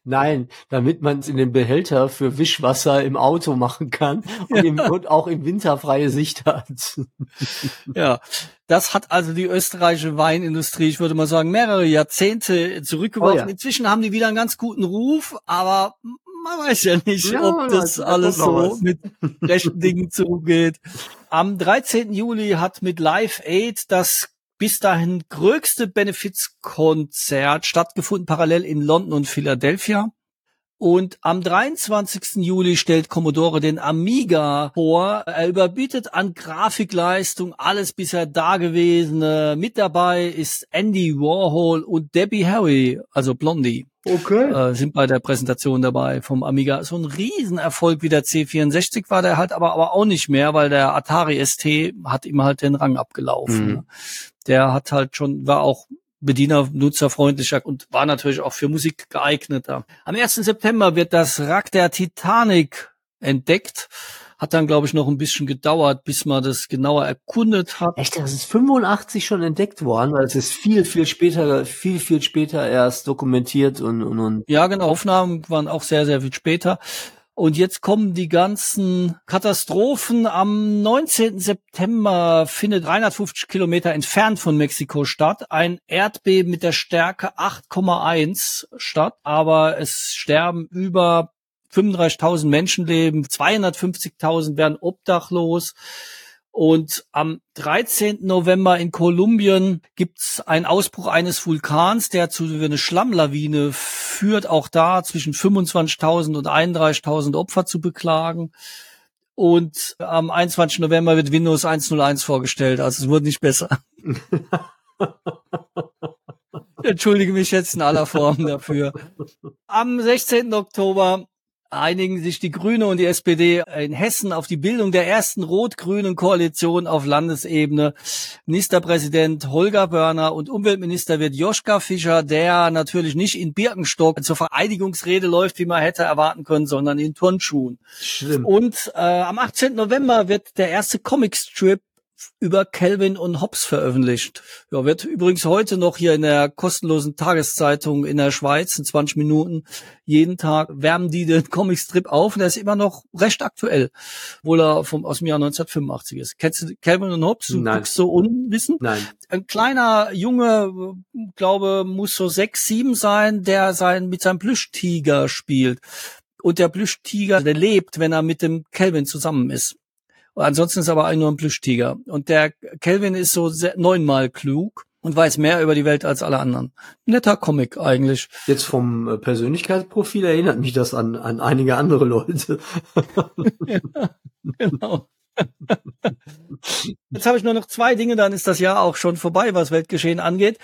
Nein, damit man es in den Behälter für Wischwasser im Auto machen kann und, im, und auch im Winter freie Sicht hat. Ja, das hat also die österreichische Weinindustrie, ich würde mal sagen, mehrere Jahrzehnte zurückgeworfen. Oh ja. Inzwischen haben die wieder einen ganz guten Ruf, aber man weiß ja nicht, Ja, ob das weiß, alles so mit rechten Dingen zugeht. Am 13. Juli hat mit Live Aid das bis dahin größte Benefizkonzert stattgefunden, parallel in London und Philadelphia. Und am 23. Juli stellt Commodore den Amiga vor. Er überbietet an Grafikleistung alles bisher Dagewesene. Mit dabei ist Andy Warhol und Debbie Harry, also Blondie, Okay. äh, sind bei der Präsentation dabei vom Amiga. So ein Riesenerfolg wie der C64 war der halt aber, aber auch nicht mehr, weil der Atari ST hat ihm halt den Rang abgelaufen. Mhm. ne? Der hat halt schon, war auch Bediener, nutzerfreundlicher und war natürlich auch für Musik geeigneter. Am 1. September wird das Wrack der Titanic entdeckt. Hat dann, glaube ich, noch ein bisschen gedauert, bis man das genauer erkundet hat. Echt, das ist 85 schon entdeckt worden, weil es ist viel, viel später, viel, viel später erst dokumentiert und, und, und Ja, genau, Aufnahmen waren auch sehr, sehr viel später. Und jetzt kommen die ganzen Katastrophen. Am 19. September findet 350 Kilometer entfernt von Mexiko statt ein Erdbeben mit der Stärke 8,1 statt. Aber es sterben über 35.000 Menschenleben, 250.000 werden obdachlos. Und am 13. November in Kolumbien gibt's einen Ausbruch eines Vulkans, der zu einer Schlammlawine führt, auch da zwischen 25.000 und 31.000 Opfer zu beklagen. Und am 21. November wird Windows 101 vorgestellt, also es wurde nicht besser. Entschuldige mich jetzt in aller Form dafür. Am 16. Oktober einigen sich die Grüne und die SPD in Hessen auf die Bildung der ersten rot-grünen Koalition auf Landesebene. Ministerpräsident Holger Börner und Umweltminister wird Joschka Fischer, der natürlich nicht in Birkenstock zur Vereidigungsrede läuft, wie man hätte erwarten können, sondern in Turnschuhen. schlimm. Und äh, am 18. November wird der erste Comicstrip über Calvin und Hobbes veröffentlicht. Ja, wird übrigens heute noch hier in der kostenlosen Tageszeitung in der Schweiz in 20 Minuten jeden Tag wärmen die den Comicstrip auf und der ist immer noch recht aktuell, obwohl er vom, aus dem Jahr 1985 ist. Kennst du Calvin und Hobbes? Du Nein. guckst so unwissend? Nein. Ein kleiner Junge, glaube, muss so sechs, sieben sein, der sein, mit seinem Plüschtiger spielt. Und der Plüschtiger, der lebt, wenn er mit dem Calvin zusammen ist. Ansonsten ist er aber eigentlich nur ein Plüschtiger. Und der Calvin ist so neunmal klug und weiß mehr über die Welt als alle anderen. Netter Comic eigentlich. Jetzt vom äh, Persönlichkeitsprofil erinnert mich das an, an einige andere Leute. Genau. Jetzt habe ich nur noch zwei Dinge, dann ist das Jahr auch schon vorbei, was Weltgeschehen angeht.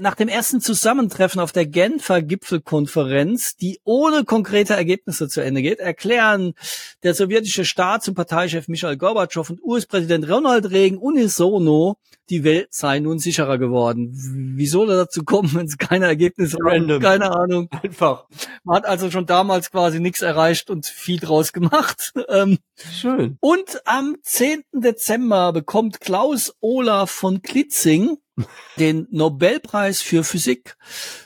Nach dem ersten Zusammentreffen auf der Genfer Gipfelkonferenz, die ohne konkrete Ergebnisse zu Ende geht, erklären der sowjetische Staats- und Parteichef Michael Gorbatschow und US-Präsident Ronald Reagan unisono, die Welt sei nun sicherer geworden. Wie soll er dazu kommen, wenn es keine Ergebnisse Random. gibt? Keine Ahnung. Einfach. Man hat also schon damals quasi nichts erreicht und viel draus gemacht. Ähm, Schön. und am 10. Dezember bekommt Klaus Olaf von Klitzing den Nobelpreis für Physik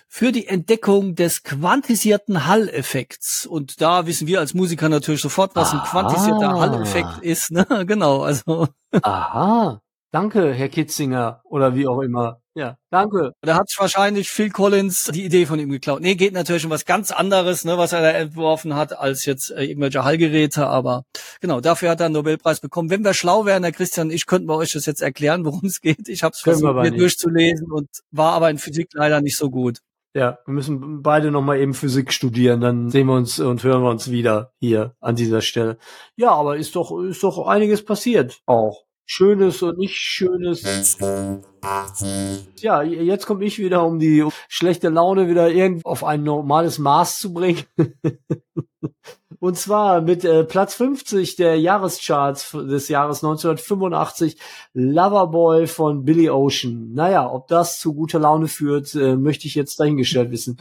für die Entdeckung des quantisierten Hall-Effekts. Und da wissen wir als Musiker natürlich sofort, was ein Ah. quantisierter Hall-Effekt ist. Ne? Genau, also Aha. Danke, Herr Kitzinger. Oder wie auch immer. Ja, danke. da hat sich wahrscheinlich Phil Collins die Idee von ihm geklaut. Nee, geht natürlich um was ganz anderes, ne, was er da entworfen hat, als jetzt äh, irgendwelche Hallgeräte. Aber genau, dafür hat er einen Nobelpreis bekommen. Wenn wir schlau wären, Herr Christian, ich könnten wir euch das jetzt erklären, worum es geht. Ich habe es versucht, mir durchzulesen und war aber in Physik leider nicht so gut. Ja, wir müssen beide nochmal eben Physik studieren, dann sehen wir uns und hören wir uns wieder hier an dieser Stelle. Ja, aber ist doch, ist doch einiges passiert auch. Schönes und nicht Schönes. Ja, jetzt komme ich wieder, um die schlechte Laune wieder irgendwie auf ein normales Maß zu bringen. Und zwar mit äh, Platz 50 der Jahrescharts des Jahres 1985 Loverboy von Billy Ocean. Naja, ob das zu guter Laune führt, äh, möchte ich jetzt dahingestellt wissen.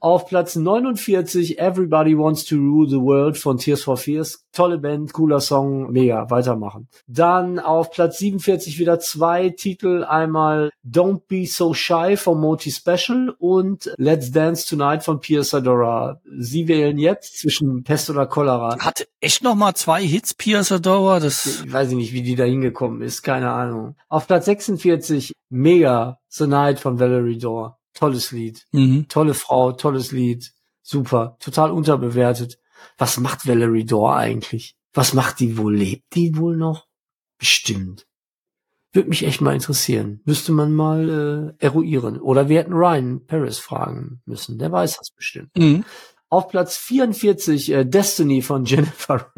Auf Platz 49 Everybody Wants to Rule the World von Tears for Fears. Tolle Band, cooler Song, mega, weitermachen. Dann auf Platz 47 wieder zwei Titel. Einmal Don't Be So Shy von Moti Special und Let's Dance Tonight von Pierce Adora. Sie wählen jetzt zwischen Pest oder Cholera. Hatte echt noch mal zwei Hits, Pierce Adora. Das Ich weiß nicht, wie die da hingekommen ist, keine Ahnung. Auf Platz 46 Mega The Night von Valerie Dore. Tolles Lied. mhm. Tolle Frau, tolles Lied. Super. Total unterbewertet. Was macht Valerie Dore eigentlich? Was macht die wohl? Lebt die wohl noch? Bestimmt. Würde mich echt mal interessieren. Müsste man mal äh, eruieren. Oder wir hätten Ryan Paris fragen müssen. Der weiß das bestimmt. Mhm. Auf Platz 44 äh, Destiny von Jennifer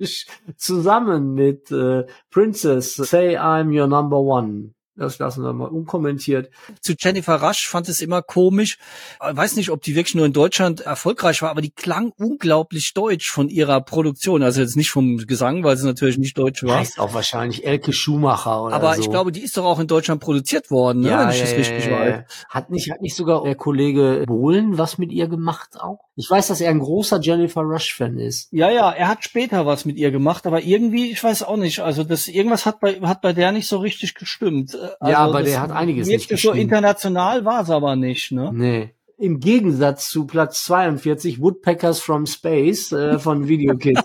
Rush zusammen mit äh, Princess Say I'm Your Number One. Das lassen wir mal unkommentiert. zu Jennifer Rush fand es immer komisch. Ich weiß nicht, ob die wirklich nur in Deutschland erfolgreich war, aber die klang unglaublich deutsch von ihrer Produktion. Also jetzt nicht vom Gesang, weil sie natürlich nicht deutsch war. Heißt auch wahrscheinlich Elke Schumacher oder Aber so. ich glaube, die ist doch auch in Deutschland produziert worden, ne? ja, wenn ich ja, das richtig ja, ja, weiß. ja. Hat nicht, hat nicht sogar der Kollege Bohlen was mit ihr gemacht auch? Ich weiß, dass er ein großer Jennifer Rush-Fan ist. Ja, ja, er hat später was mit ihr gemacht, aber irgendwie, ich weiß auch nicht, also das irgendwas hat bei hat bei der nicht so richtig gestimmt. Also Ja, aber der hat einiges nicht so international war es aber nicht, ne? Nee. Im Gegensatz zu Platz 42 Woodpeckers from Space äh, von Video Kids.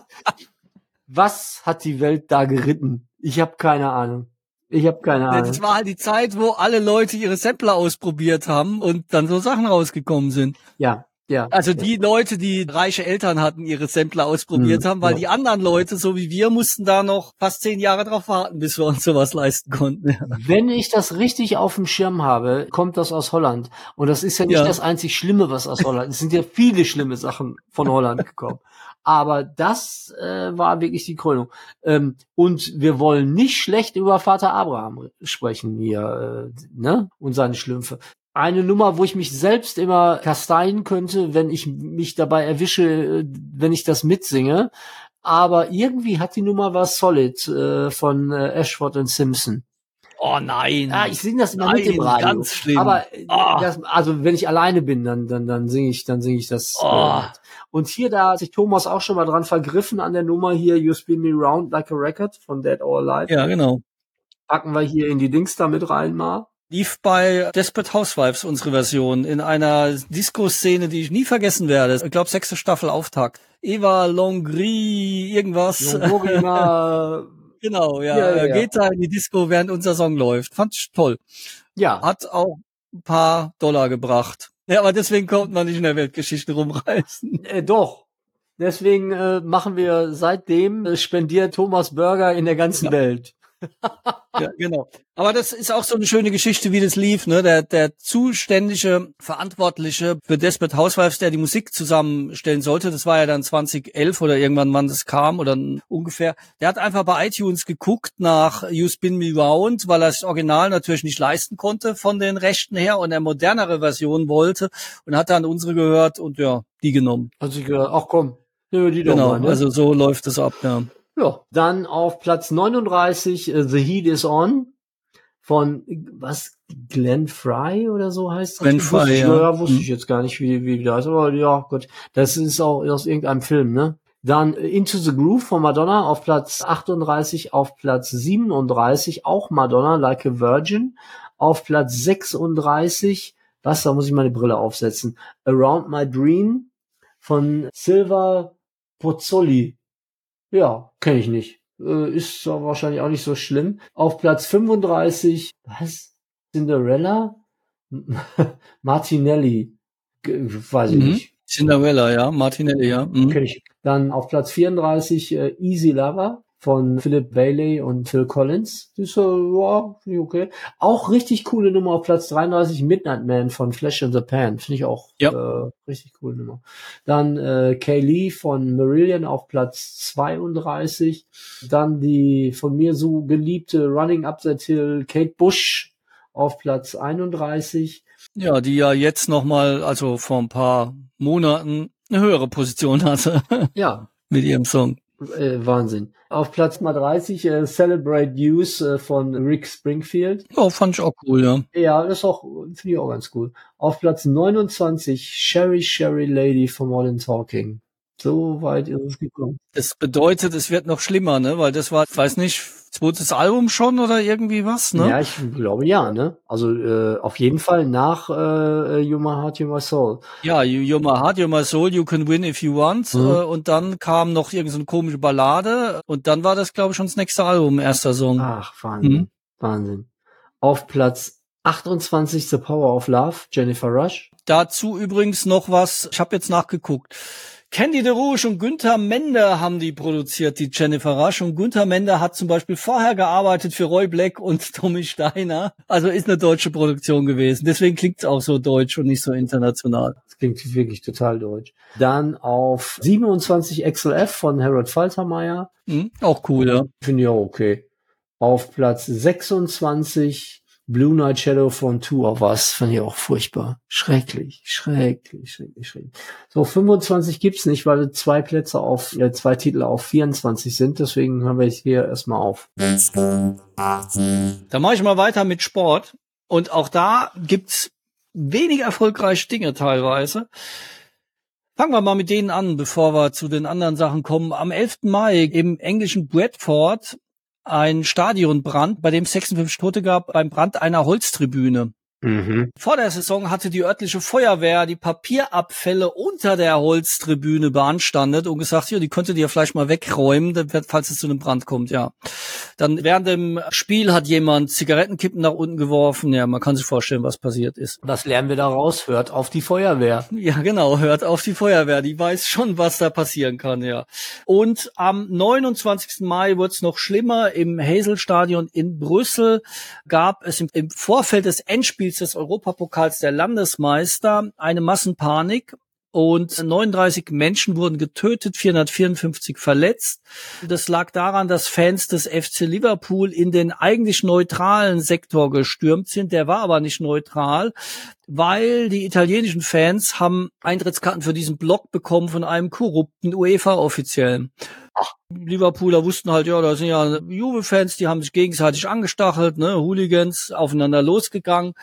Was hat die Welt da geritten? Ich habe keine Ahnung. Ich habe keine Ahnung. Das war halt die Zeit, wo alle Leute ihre Sampler ausprobiert haben und dann so Sachen rausgekommen sind. Ja, ja. Also die Leute, die reiche Eltern hatten, ihre Sampler ausprobiert Mhm, haben, weil ja. die anderen Leute, so wie wir, mussten da noch fast zehn Jahre drauf warten, bis wir uns sowas leisten konnten. Wenn ich das richtig auf dem Schirm habe, kommt das aus Holland. Und das ist ja nicht Ja. das einzig Schlimme, was aus Holland. Es sind ja viele schlimme Sachen von Holland gekommen. Aber das äh, war wirklich die Krönung. Ähm, und wir wollen nicht schlecht über Vater Abraham sprechen hier, äh, ne? Und seine Schlümpfe. Eine Nummer, wo ich mich selbst immer kasteien könnte, wenn ich mich dabei erwische, äh, wenn ich das mitsinge. Aber irgendwie hat die Nummer was Solid äh, von äh, Ashford und Simpson. Oh nein. Ja, ich singe das immer mit Nein, im Radio. ganz schlimm. Aber Ah. das, also wenn ich alleine bin, dann dann dann singe ich, dann singe ich das. Oh. Äh, mit. und hier da hat sich Thomas auch schon mal dran vergriffen an der Nummer hier You Spin Me Round Like a Record von Dead or Alive. ja, genau. Packen wir hier in die Dings da mit rein mal. Lief bei Desperate Housewives unsere Version in einer Disco-Szene, die ich nie vergessen werde. Ich glaube, sechste Staffel Auftakt. Eva Longri, irgendwas. Longrina, genau, ja. Ja, ja, ja. geht da in die Disco, während unser Song läuft. Fand ich toll. ja, Hat auch ein paar Dollar gebracht. Ja, aber deswegen kommt man nicht in der Weltgeschichte rumreißen. äh, doch. Deswegen äh, machen wir seitdem äh, spendiert Thomas Burger in der ganzen Ja. Welt. Ja, genau. Aber das ist auch so eine schöne Geschichte, wie das lief. Ne? Der, der zuständige Verantwortliche für Desperate Housewives, der die Musik zusammenstellen sollte, das war ja dann 2011 oder irgendwann, wann das kam oder ungefähr. Der hat einfach bei iTunes geguckt nach You Spin Me Round, weil er das Original natürlich nicht leisten konnte von den Rechten her und er modernere Version wollte und hat dann unsere gehört und ja, die genommen. Also ich gedacht, ach komm, nehmen wir die doch Genau, mal. Ne? also so läuft es ab. Ja. Ja. Dann auf Platz 39 äh, The Heat is On von was Glenn Fry oder so heißt das? Glenn Wusste Fry, ich, ja. wusste Hm. ich jetzt gar nicht, wie, wie das heißt. Aber ja, gut. Das ist auch aus irgendeinem Film, ne? Dann äh, Into the Groove von Madonna auf Platz 38, auf Platz 37 auch Madonna, Like a Virgin. Auf Platz 36, was, da muss ich meine Brille aufsetzen. Around My Dream von Silver Pozzoli. Ja, kenne ich nicht. Äh, ist wahrscheinlich auch nicht so schlimm. Auf Platz 35, was? Cinderella? Martinelli. Ge- Weiß ich Mhm. nicht. Cinderella, ja, Martinelli, ja. Mhm. Kenn ich. Dann auf Platz 34 äh, Easy Lover von Philip Bailey und Phil Collins. Das ist, äh, ja, okay. Auch richtig coole Nummer auf Platz 33 Midnight Man von Flash in the Pan. Finde ich auch Ja. äh, richtig coole Nummer. Dann äh, Kaylee von Marillion auf Platz 32. Dann die von mir so geliebte Running Up That Hill Kate Bush auf Platz 31. Ja, die ja jetzt nochmal, also vor ein paar Monaten, eine höhere Position hatte Ja, mit ihrem Song. Äh, Wahnsinn. Auf Platz mal 30 äh, Celebrate Youth äh, von Rick Springfield. Ja, fand ich auch cool, ja. Ja, das ist auch, finde ich auch ganz cool. Auf Platz 29 Sherry Sherry Lady von Modern Talking. So weit ist es gekommen. Das bedeutet, es wird noch schlimmer, ne? Weil das war, ich weiß nicht, zweites Album schon oder irgendwie was, ne? Ja, ich glaube ja, ne? Also äh, auf jeden Fall nach äh, You My Heart, You My Soul. Ja, you, You're My Heart, You're My Soul, You Can Win If You Want. Mhm. Äh, und dann kam noch irgendeine so komische Ballade. Und dann war das, glaube ich, schon das nächste Album, erster Song. Ach, Wahnsinn. Mhm. Wahnsinn. Auf Platz 28 The Power of Love, Jennifer Rush. Dazu übrigens noch was, ich habe jetzt nachgeguckt. Candy de Rouge und Günther Mende haben die produziert, die Jennifer Rush. Und Günther Mende hat zum Beispiel vorher gearbeitet für Roy Black und Tommy Steiner. Also ist eine deutsche Produktion gewesen. Deswegen klingt's auch so deutsch und nicht so international. Das klingt wirklich total deutsch. Dann auf 27 XLF von Harold Faltermeier. Hm? Auch cool, ja. Finde ich auch okay. Auf Platz 26 Blue Night Shadow von Two of Us. Fand ich auch furchtbar. Schrecklich, schrecklich, schrecklich, schrecklich. So, 25 gibt's nicht, weil zwei Plätze auf, äh, zwei Titel auf 24 sind. Deswegen hören wir hier erstmal auf. Da mache ich mal weiter mit Sport. Und auch da gibt's wenig erfolgreiche Dinge teilweise. Fangen wir mal mit denen an, bevor wir zu den anderen Sachen kommen. Am 11. Mai im englischen Bradford ein Stadionbrand, bei dem es 56 Tote gab, beim Brand einer Holztribüne. Mhm. Vor der Saison hatte die örtliche Feuerwehr die Papierabfälle unter der Holztribüne beanstandet und gesagt, ja, die könntet ihr vielleicht mal wegräumen, falls es zu einem Brand kommt, ja. Dann während dem Spiel hat jemand Zigarettenkippen nach unten geworfen. Ja, man kann sich vorstellen, was passiert ist. Was lernen wir daraus? Hört auf die Feuerwehr. Ja, genau, hört auf die Feuerwehr, die weiß schon, was da passieren kann, ja. Und am 29. Mai wurde es noch schlimmer. Im Hazel-Stadion in Brüssel gab es im, im Vorfeld des Endspiels des Europapokals der Landesmeister eine Massenpanik. Und 39 Menschen wurden getötet, 454 verletzt. Das lag daran, dass Fans des FC Liverpool in den eigentlich neutralen Sektor gestürmt sind. Der war aber nicht neutral, weil die italienischen Fans haben Eintrittskarten für diesen Block bekommen von einem korrupten UEFA-Offiziellen. Liverpooler wussten halt, ja, da sind ja Juve-Fans, die haben sich gegenseitig angestachelt, ne, Hooligans aufeinander losgegangen.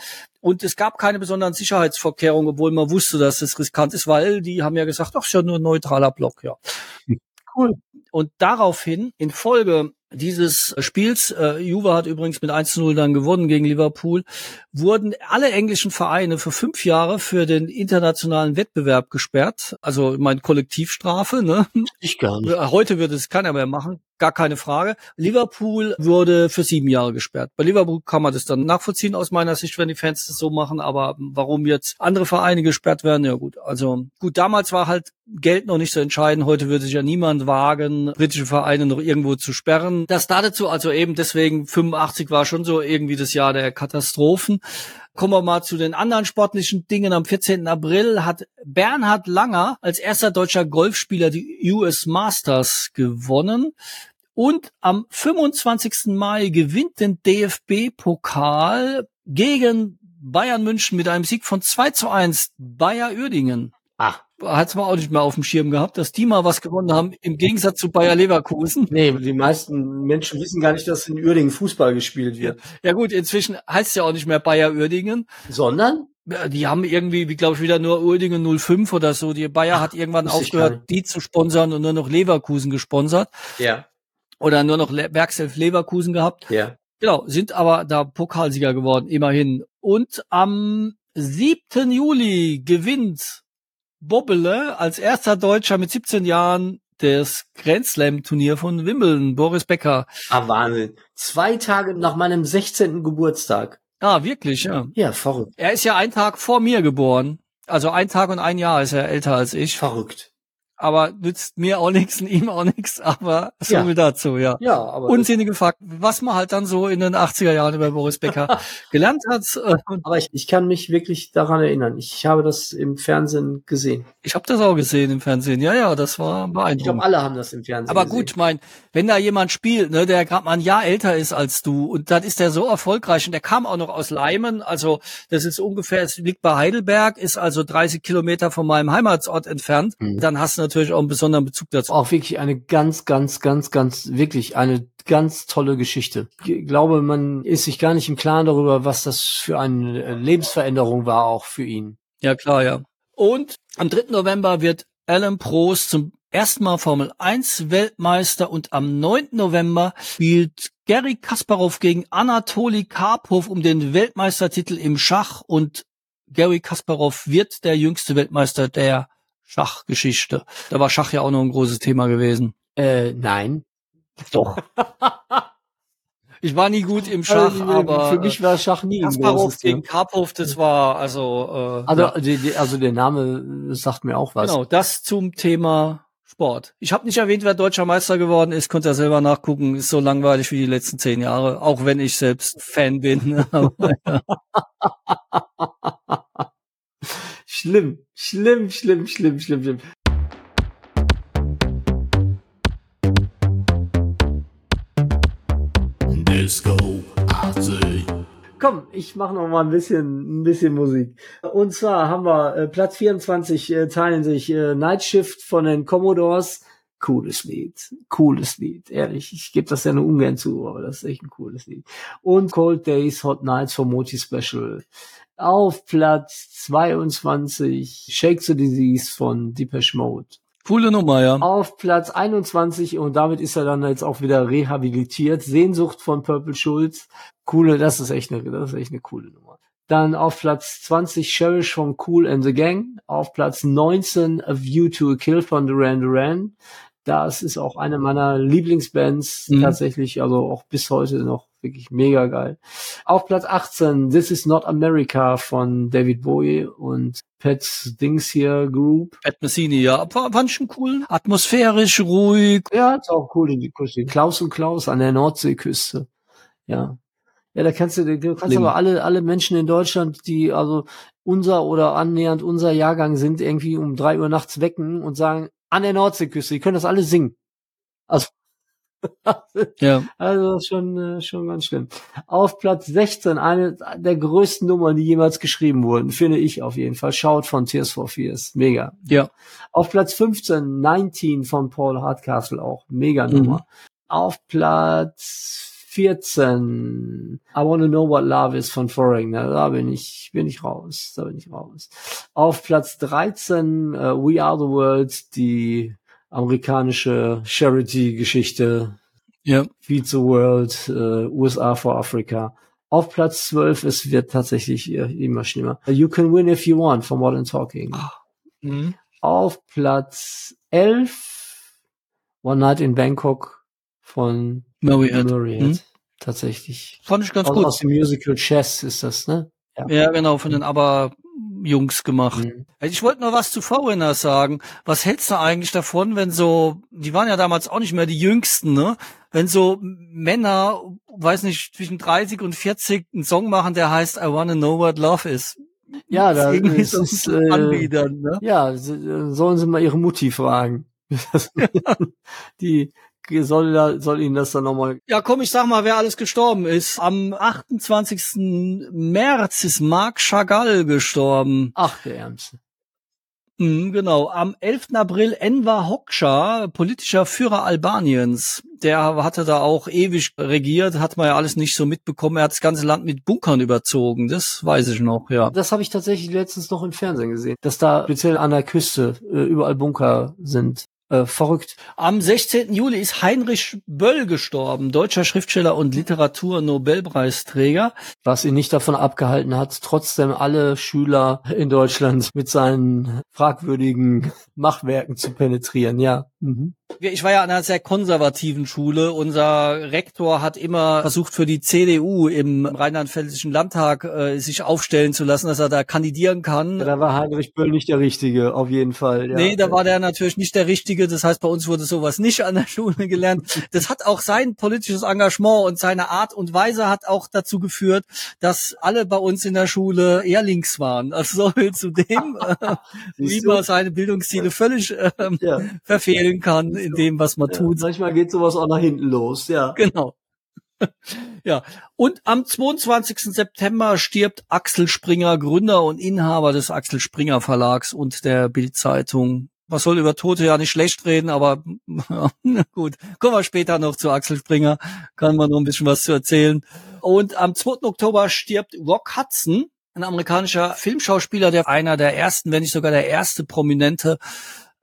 Und es gab keine besonderen Sicherheitsvorkehrungen, obwohl man wusste, dass es riskant ist, weil die haben ja gesagt, ach, ist ja nur ein neutraler Block, ja. Cool. Und daraufhin, in Folge dieses Spiels, äh, Juve hat übrigens mit 1 0 dann gewonnen gegen Liverpool, wurden alle englischen Vereine für fünf Jahre für den internationalen Wettbewerb gesperrt. Also mein Kollektivstrafe. Ne? Ich gar nicht. Heute würde es keiner mehr machen, gar keine Frage. Liverpool wurde für sieben Jahre gesperrt. Bei Liverpool kann man das dann nachvollziehen aus meiner Sicht, wenn die Fans das so machen. Aber warum jetzt andere Vereine gesperrt werden, ja gut. Also gut, damals war halt Geld noch nicht so entscheidend. Heute würde sich ja niemand wagen, britische Vereine noch irgendwo zu sperren. Das dazu also eben deswegen 85 war schon so irgendwie das Jahr der Katastrophen. Kommen wir mal zu den anderen sportlichen Dingen. Am 14. April hat Bernhard Langer als erster deutscher Golfspieler die US Masters gewonnen. Und am 25. Mai gewinnt den DFB-Pokal gegen Bayern München mit einem Sieg von 2 zu 1 Bayer Uerdingen. Ach. Hat's mal auch nicht mehr auf dem Schirm gehabt, dass die mal was gewonnen haben, im Gegensatz zu Bayer Leverkusen. Nee, die meisten Menschen wissen gar nicht, dass in Uerdingen Fußball gespielt wird. Ja gut, inzwischen heißt es ja auch nicht mehr Bayer Uerdingen. Sondern? Die haben irgendwie, wie glaube ich, wieder nur Uerdingen 05 oder so. Die Bayer Ach, hat irgendwann aufgehört, die zu sponsern und nur noch Leverkusen gesponsert. Ja. Oder nur noch Le Werkself Leverkusen gehabt. Ja. Genau, sind aber da Pokalsieger geworden, immerhin. Und am 7. Juli gewinnt Bobbele als erster Deutscher mit 17 Jahren das Grand Slam Turnier von Wimbledon, Boris Becker. Ah, Wahnsinn. Zwei Tage nach meinem 16. Geburtstag. Ah, wirklich, ja. Ja, verrückt. Er ist ja einen Tag vor mir geboren. Also ein Tag und ein Jahr ist er älter als ich. Verrückt. Aber nützt mir auch nichts und ihm auch nichts, aber so Ja. viel dazu, ja. Ja, aber. Unsinnige Fakten, was man halt dann so in den 80er Jahren über Boris Becker gelernt hat. äh, aber ich, ich kann mich wirklich daran erinnern. Ich habe das im Fernsehen gesehen. ich habe das auch gesehen im Fernsehen. Ja, ja, das war Ich glaube, beeindruckend. alle haben das im Fernsehen Aber gesehen. gut, mein, wenn da jemand spielt, ne, der gerade mal ein Jahr älter ist als du und dann ist der so erfolgreich und der kam auch noch aus Leimen, also das ist ungefähr, es liegt bei Heidelberg, ist also 30 Kilometer von meinem Heimatsort entfernt, Mhm. dann hast du natürlich auch einen besonderen Bezug dazu. Auch wirklich eine ganz, ganz, ganz, ganz, wirklich eine ganz tolle Geschichte. Ich glaube, man ist sich gar nicht im Klaren darüber, was das für eine Lebensveränderung war, auch für ihn. Ja, klar, ja. Und am 3. November wird Alan Prost zum ersten Mal Formel 1 Weltmeister und am 9. November spielt Gary Kasparov gegen Anatoli Karpov um den Weltmeistertitel im Schach und Gary Kasparov wird der jüngste Weltmeister der Schachgeschichte. Da war Schach ja auch noch ein großes Thema gewesen. Äh, nein. Doch. Ich war nie gut im Schach, Also, aber für mich war Schach nie ein Kasparov großes gegen Thema. Karpov, das war also äh, Also, ja. die, die, also der Name sagt mir auch was. Genau, das zum Thema Sport. Ich habe nicht erwähnt, wer deutscher Meister geworden ist, könnt ihr selber nachgucken. Ist so langweilig wie die letzten zehn Jahre, auch wenn ich selbst Fan bin. Aber, ja. Schlimm, schlimm, schlimm, schlimm, schlimm, schlimm. Disco Arty. Komm, ich mache noch mal ein bisschen, ein bisschen Musik. Und zwar haben wir äh, Platz 24 äh, teilen sich äh, Night Shift von den Commodores. Cooles Lied, cooles Lied, ehrlich. Ich gebe das ja nur ungern zu, aber das ist echt ein cooles Lied. Und Cold Days, Hot Nights von Moti Special. Auf Platz 22 Shake the Disease von Depeche Mode. Coole Nummer, ja. Auf Platz 21 und damit ist er dann jetzt auch wieder rehabilitiert. Sehnsucht von Purple Schulz. Coole, das ist echt eine, das ist echt eine coole Nummer. Dann auf Platz 20 Cherish von Cool and the Gang. Auf Platz 19 A View to a Kill von Duran Duran. Das ist auch eine meiner Lieblingsbands Mhm. tatsächlich, also auch bis heute noch wirklich mega geil. Auf Platz 18 This is Not America von David Bowie und Pets Dings hier Group. Pat Messini, ja. Fand ich schon cool. Atmosphärisch, ruhig. Ja, ist auch cool in die Küste. Klaus und Klaus an der Nordseeküste. Ja. Ja, da kannst du, du kannst Schlimm. aber alle, alle Menschen in Deutschland, die also unser oder annähernd unser Jahrgang sind, irgendwie um drei Uhr nachts wecken und sagen, an der Nordseeküste, die können das alle singen. Also, Ja. also schon, äh, schon ganz schlimm. Auf Platz 16, eine der größten Nummern, die jemals geschrieben wurden, finde ich auf jeden Fall. Schaut von Tears for Fears. Mega. Ja. Auf Platz 15, 19 von Paul Hardcastle auch. Mega Mhm. Nummer. Auf Platz 14, I Wanna Know What Love Is von Foreigner. Da bin ich, bin ich raus. Da bin ich raus. Auf Platz 13, äh, We Are the World, die amerikanische Charity-Geschichte. Ja. Feed the World, äh, USA for Africa. Auf Platz 12, es wird tatsächlich immer schlimmer. You Can Win If You Want von Modern Talking. Mhm. Auf Platz 11, One Night in Bangkok von Murray Murray. Mhm. Tatsächlich. Fand ich ganz Aus, gut. aus dem Musical Chess ist das, ne? Ja, genau, von den Aber-Jungs gemacht. Mhm. Ich wollte noch was zu Foreigners sagen. Was hältst du eigentlich davon, wenn so, die waren ja damals auch nicht mehr die Jüngsten, ne? Wenn so Männer, weiß nicht, zwischen 30 und 40 einen Song machen, der heißt I Wanna Know What Love Is. Ja, da irgendwie ist, ist, äh, Anbietern, ne? ja, sollen sie mal ihre Mutti fragen. Die soll, soll ihnen das dann nochmal Ja, komm, ich sag mal, wer alles gestorben ist. Am 28. März ist Marc Chagall gestorben. Ach, der Ärmste. Mhm, genau. Am 11. April Enver Hoxha, politischer Führer Albaniens. Der hatte da auch ewig regiert, hat man ja alles nicht so mitbekommen. Er hat das ganze Land mit Bunkern überzogen. Das weiß ich noch, ja. Das habe ich tatsächlich letztens noch im Fernsehen gesehen, dass da speziell an der Küste äh, überall Bunker sind. Äh, verrückt. Am 16. Juli ist Heinrich Böll gestorben, deutscher Schriftsteller und Literatur-Nobelpreisträger. Was ihn nicht davon abgehalten hat, trotzdem alle Schüler in Deutschland mit seinen fragwürdigen Machwerken zu penetrieren. Ja. Mhm. Ich war ja an einer sehr konservativen Schule. Unser Rektor hat immer versucht, für die CDU im rheinland-pfälzischen Landtag äh, sich aufstellen zu lassen, dass er da kandidieren kann. Ja, da war Heinrich Böll nicht der Richtige, auf jeden Fall. Ja. Nee, da war der natürlich nicht der Richtige. Das heißt, bei uns wurde sowas nicht an der Schule gelernt. Das hat auch sein politisches Engagement und seine Art und Weise hat auch dazu geführt, dass alle bei uns in der Schule eher links waren. Also zu dem, äh, man seine Bildungsziele völlig ähm, ja. verfehlen kann in dem, was man Ja. tut. Manchmal geht sowas auch nach hinten los, ja. Genau. Ja, und am 22. September stirbt Axel Springer, Gründer und Inhaber des Axel Springer Verlags und der Bildzeitung. Man soll über Tote ja nicht schlecht reden, aber gut, kommen wir später noch zu Axel Springer, kann man noch ein bisschen was zu erzählen. Und am 2. Oktober stirbt Rock Hudson, ein amerikanischer Filmschauspieler, der einer der ersten, wenn nicht sogar der erste prominente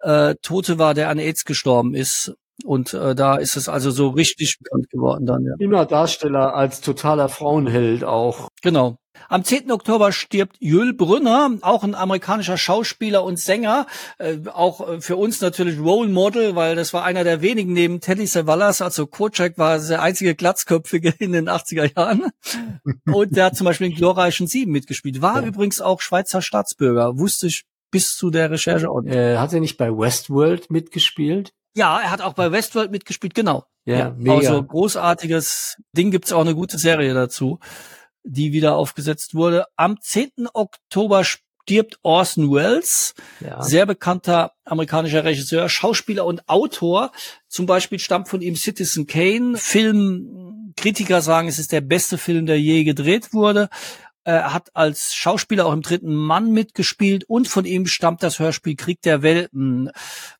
äh, Tote war, der an AIDS gestorben ist. Und äh, da ist es also so richtig bekannt geworden dann, ja. Immer Darsteller als totaler Frauenheld auch. Genau. Am 10. Oktober stirbt Jules Brünner, auch ein amerikanischer Schauspieler und Sänger, äh, auch äh, für uns natürlich Role Model, weil das war einer der wenigen neben Telly Savalas, also Kocak war der einzige Glatzköpfige in den 80er Jahren. Und der hat zum Beispiel in Glorreichen Sieben mitgespielt. War Ja. übrigens auch Schweizer Staatsbürger, wusste ich bis zu der Recherche nicht. Äh, hat er nicht bei Westworld mitgespielt? Ja, er hat auch bei Westworld mitgespielt, genau. Ja, mega. Also großartiges Ding gibt's auch eine gute Serie dazu, die wieder aufgesetzt wurde. Am 10. Oktober stirbt Orson Welles, ja. sehr bekannter amerikanischer Regisseur, Schauspieler und Autor. Zum Beispiel stammt von ihm Citizen Kane. Filmkritiker sagen, es ist der beste Film, der je gedreht wurde. Er hat als Schauspieler auch im dritten Mann mitgespielt und von ihm stammt das Hörspiel Krieg der Welten,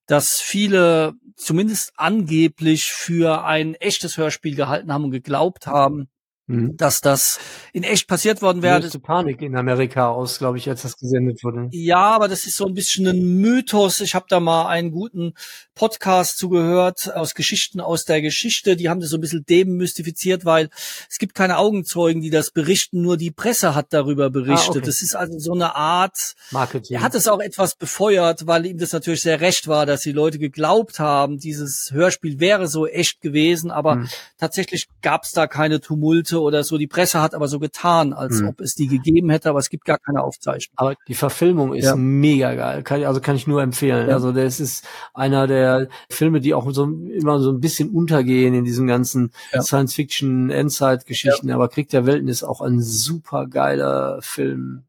das viele zumindest angeblich für ein echtes Hörspiel gehalten haben und geglaubt haben, Mhm. dass das in echt passiert worden wäre. Löste Panik in Amerika aus, glaube ich, als das gesendet wurde. Ja, aber das ist so ein bisschen ein Mythos. Ich habe da mal einen guten Podcast zugehört aus Geschichten aus der Geschichte. Die haben das so ein bisschen demystifiziert, weil es gibt keine Augenzeugen, die das berichten. Nur die Presse hat darüber berichtet. okay. Das ist also so eine Art. Marketing. Er hat es auch etwas befeuert, weil ihm das natürlich sehr recht war, dass die Leute geglaubt haben, dieses Hörspiel wäre so echt gewesen. Aber Hm. tatsächlich gab es da keine Tumulte oder so. Die Presse hat aber so getan, als Hm. ob es die gegeben hätte, aber es gibt gar keine Aufzeichnung. Aber die Verfilmung ist Ja. mega geil. Kann, also kann ich nur empfehlen. Ja. Also das ist einer der Filme, die auch so immer so ein bisschen untergehen in diesen ganzen Ja. Science-Fiction, Endzeit-Geschichten. Aber Krieg der Welten ist auch ein super geiler Film.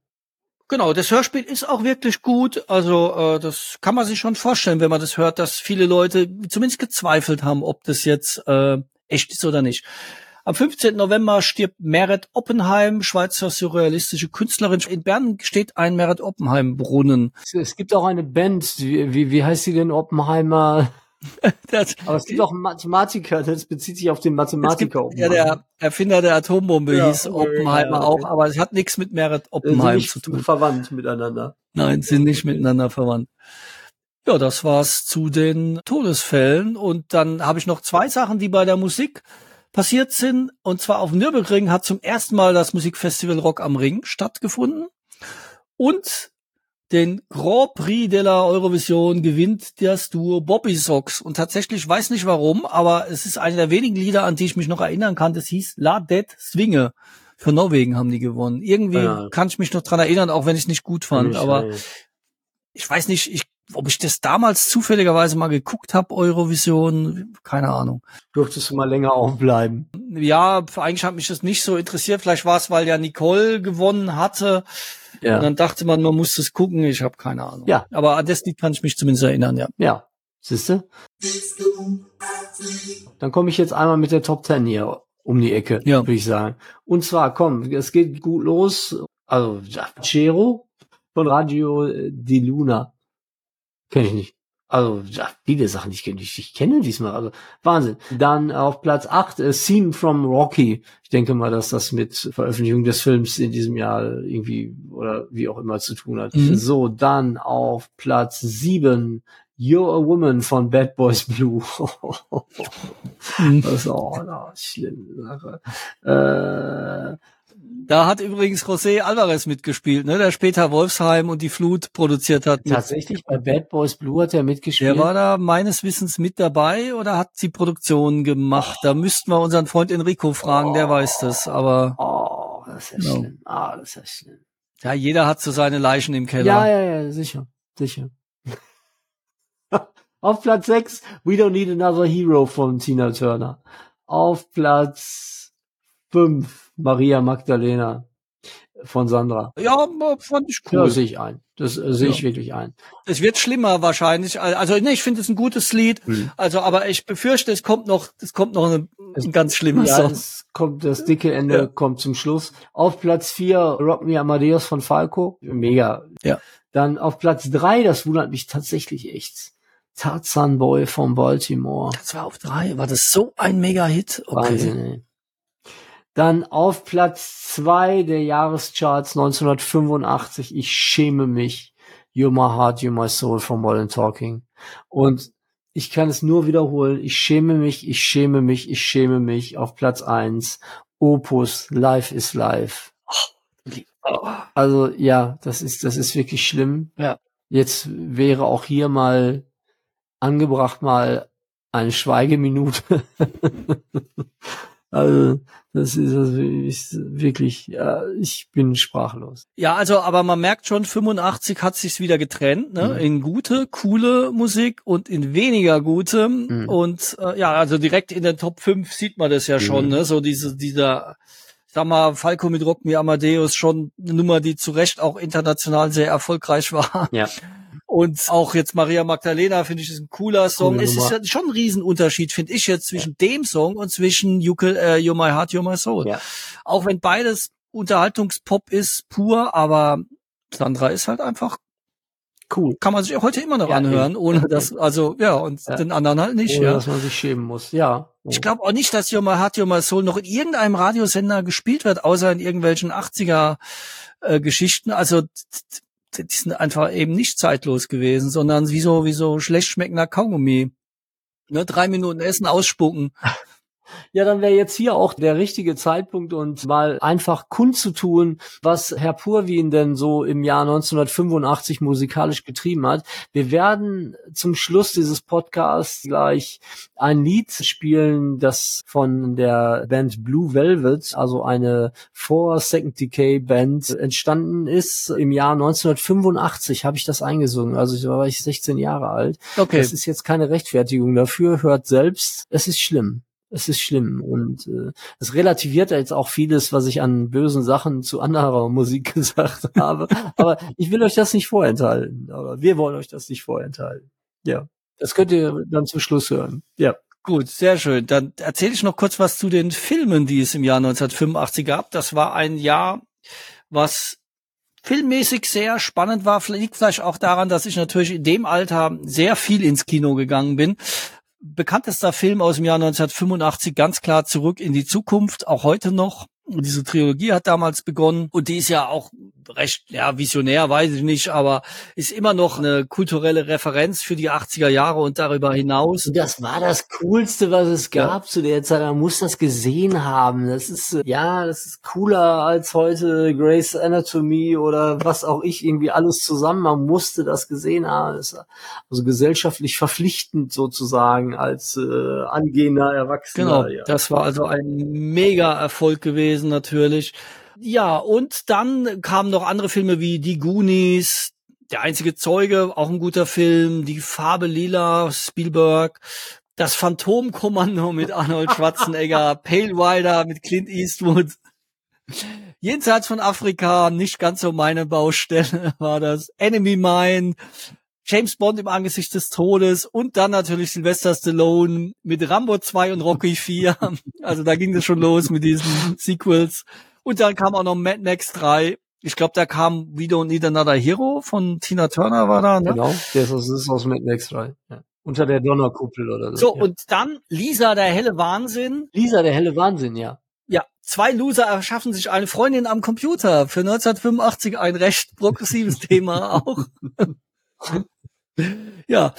Genau, das Hörspiel ist auch wirklich gut. Also äh, das kann man sich schon vorstellen, wenn man das hört, dass viele Leute zumindest gezweifelt haben, ob das jetzt äh, echt ist oder nicht. Am 15. November stirbt Meret Oppenheim, Schweizer surrealistische Künstlerin. In Bern steht ein Meret Oppenheim Brunnen. Es, gibt auch eine Band, wie, wie, wie heißt sie denn? Oppenheimer. Das, Aber es gibt auch einen Mathematiker, das bezieht sich auf den es gibt, Mathematiker. ja, der Erfinder der Atombombe Ja, hieß Oppenheimer ja, okay. auch, aber es hat nichts mit Meret Oppenheim Oppenheim nicht zu tun. verwandt miteinander. Nein, sind nicht miteinander verwandt. Ja, das war's zu den Todesfällen. Und dann habe ich noch zwei Sachen, die bei der Musik passiert sind. Und zwar auf Nürburgring hat zum ersten Mal das Musikfestival Rock am Ring stattgefunden. Und den Grand Prix de la Eurovision gewinnt das Duo Bobby Socks. Und tatsächlich weiß nicht warum, aber es ist eine der wenigen Lieder, an die ich mich noch erinnern kann. Das hieß La Det Swinge. Für Norwegen haben die gewonnen. Irgendwie ja. kann ich mich noch dran erinnern, auch wenn ich es nicht gut fand. aber ich weiß nicht, ich, ob ich das damals zufälligerweise mal geguckt habe, Eurovision, keine Ahnung. Durftest du mal länger aufbleiben? Ja, eigentlich hat mich das nicht so interessiert. Vielleicht war es, weil ja Nicole gewonnen hatte. Ja. Und dann dachte man, man muss das gucken. Ich habe keine Ahnung. Ja. Aber an das Lied kann ich mich zumindest erinnern, ja. Ja. Siehste? Dann komme ich jetzt einmal mit der Top Ten hier um die Ecke, ja. würde ich sagen. Und zwar, komm, es geht gut los. Also, Cero von Radio di Luna. Kenne ich nicht. Also, ja, viele Sachen, die ich kenne. Ich, ich kenne diesmal. Also, Wahnsinn. Dann auf Platz 8, äh, Scene from Rocky. Ich denke mal, dass das mit Veröffentlichung des Films in diesem Jahr irgendwie oder wie auch immer zu tun hat. Mhm. So, dann auf Platz 7, You're a Woman von Bad Boys Blue. das ist auch eine schlimme Sache. Äh, da hat übrigens José Alvarez mitgespielt, ne, der später Wolfsheim und die Flut produziert hat. Tatsächlich, bei Bad Boys Blue hat er mitgespielt. Der war da meines Wissens mit dabei oder hat die Produktion gemacht? Oh. Da müssten wir unseren Freund Enrico fragen, oh. der weiß das, aber. Oh, das ist ja no. schlimm. Ah, das ist ja schlimm. Ja, jeder hat so seine Leichen im Keller. Ja, ja, ja, sicher, sicher. Auf Platz 6, We Don't Need Another Hero von Tina Turner. Auf Platz 5, Maria Magdalena von Sandra. Ja, fand ich cool. Ja, sehe ich ein. Das äh, sehe ich wirklich ein. Es wird schlimmer wahrscheinlich. Also ne, ich finde es ein gutes Lied. Hm. Also, aber ich befürchte, es kommt noch, es kommt noch ein, ein ganz schlimmes ja, Song. Es kommt das dicke Ende ja. kommt zum Schluss. Auf Platz 4 Rock Me Amadeus von Falco. Mega. Ja. Dann auf Platz 3, das wundert mich tatsächlich echt. Tarzan Boy von Baltimore. Das war auf drei. War das so ein Mega-Hit? Okay. Wahnsinn, Dann auf Platz zwei der Jahrescharts 1985. Ich schäme mich. You're my heart, you're my soul von Modern Talking. Und ich kann es nur wiederholen. Ich schäme mich, ich schäme mich, ich schäme mich. Auf Platz eins. Opus, Life is Life. Also ja, das ist, das ist wirklich schlimm. Ja. Jetzt wäre auch hier mal angebracht mal eine Schweigeminute. also das ist, ist wirklich, ja, ich bin sprachlos. Ja, also aber man merkt schon, 85 hat sich's wieder getrennt, ne? Mhm. In gute, coole Musik und in weniger gute. Mhm. Und äh, ja, also direkt in den Top 5 sieht man das ja mhm. schon, ne? So diese, dieser ich sag mal, Falco mit Rock Me Amadeus schon eine Nummer, die zu Recht auch international sehr erfolgreich war. Ja. Und auch jetzt Maria Magdalena finde ich ist ein cooler Song. Coole es Nummer. ist ja schon ein Riesenunterschied, finde ich jetzt zwischen ja. dem Song und zwischen you, äh, You're My Heart, You're My Soul. Ja. Auch wenn beides Unterhaltungspop ist, pur, aber Sandra ist halt einfach cool. Kann man sich auch heute immer noch ja, anhören, ohne dass, also ja, und ja. den anderen halt nicht. Ohne, ja. dass man sich schämen muss, ja. Oh. Ich glaube auch nicht, dass You're My Heart, You're My Soul noch in irgendeinem Radiosender gespielt wird, außer in irgendwelchen 80er äh, Geschichten. Also die sind einfach eben nicht zeitlos gewesen, sondern wie so, wie so schlecht schmeckender Kaugummi. Ne, drei Minuten essen, ausspucken. Ja, dann wäre jetzt hier auch der richtige Zeitpunkt und mal einfach kundzutun, was Herr Purwin denn so im Jahr 1985 musikalisch getrieben hat. Wir werden zum Schluss dieses Podcasts gleich ein Lied spielen, das von der Band Blue Velvet, also eine vor Second Decay Band entstanden ist. Im Jahr 1985 habe ich das eingesungen, also da war ich 16 Jahre alt. Okay. Das ist jetzt keine Rechtfertigung dafür, hört selbst, es ist schlimm es ist schlimm und äh, es relativiert jetzt auch vieles, was ich an bösen Sachen zu anderer Musik gesagt habe. Aber ich will euch das nicht vorenthalten. Aber wir wollen euch das nicht vorenthalten. Ja, das könnt ihr dann zum Schluss hören. Ja. Gut, sehr schön. Dann erzähle ich noch kurz was zu den Filmen, die es im Jahr 1985 gab. Das war ein Jahr, was filmmäßig sehr spannend war. Liegt vielleicht auch daran, dass ich natürlich in dem Alter sehr viel ins Kino gegangen bin bekanntester Film aus dem Jahr 1985, ganz klar zurück in die Zukunft, auch heute noch. Und diese Trilogie hat damals begonnen und die ist ja auch recht, ja, visionär, weiß ich nicht, aber ist immer noch eine kulturelle Referenz für die 80er Jahre und darüber hinaus. Das war das Coolste, was es gab ja. zu der Zeit. Man muss das gesehen haben. Das ist, ja, das ist cooler als heute Grace Anatomy oder was auch ich, irgendwie alles zusammen. Man musste das gesehen haben. Das also gesellschaftlich verpflichtend sozusagen als äh, angehender Erwachsener. Genau, ja. das war also ein mega Erfolg gewesen natürlich. Ja, und dann kamen noch andere Filme wie Die Goonies, Der einzige Zeuge, auch ein guter Film, Die Farbe Lila, Spielberg, Das Phantomkommando mit Arnold Schwarzenegger, Pale Rider mit Clint Eastwood. Jenseits von Afrika, nicht ganz so meine Baustelle war das. Enemy Mine, James Bond im Angesicht des Todes und dann natürlich Sylvester Stallone mit Rambo 2 und Rocky 4. Also da ging es schon los mit diesen Sequels. Und dann kam auch noch Mad Max 3. Ich glaube, da kam We Don't Need Another Hero von Tina Turner war da, ne? Genau, das ist aus Mad Max 3. Ja. Unter der Donnerkuppel oder so. So, ja. und dann Lisa, der helle Wahnsinn. Lisa, der helle Wahnsinn, ja. Ja, zwei Loser erschaffen sich eine Freundin am Computer. Für 1985 ein recht progressives Thema auch. ja,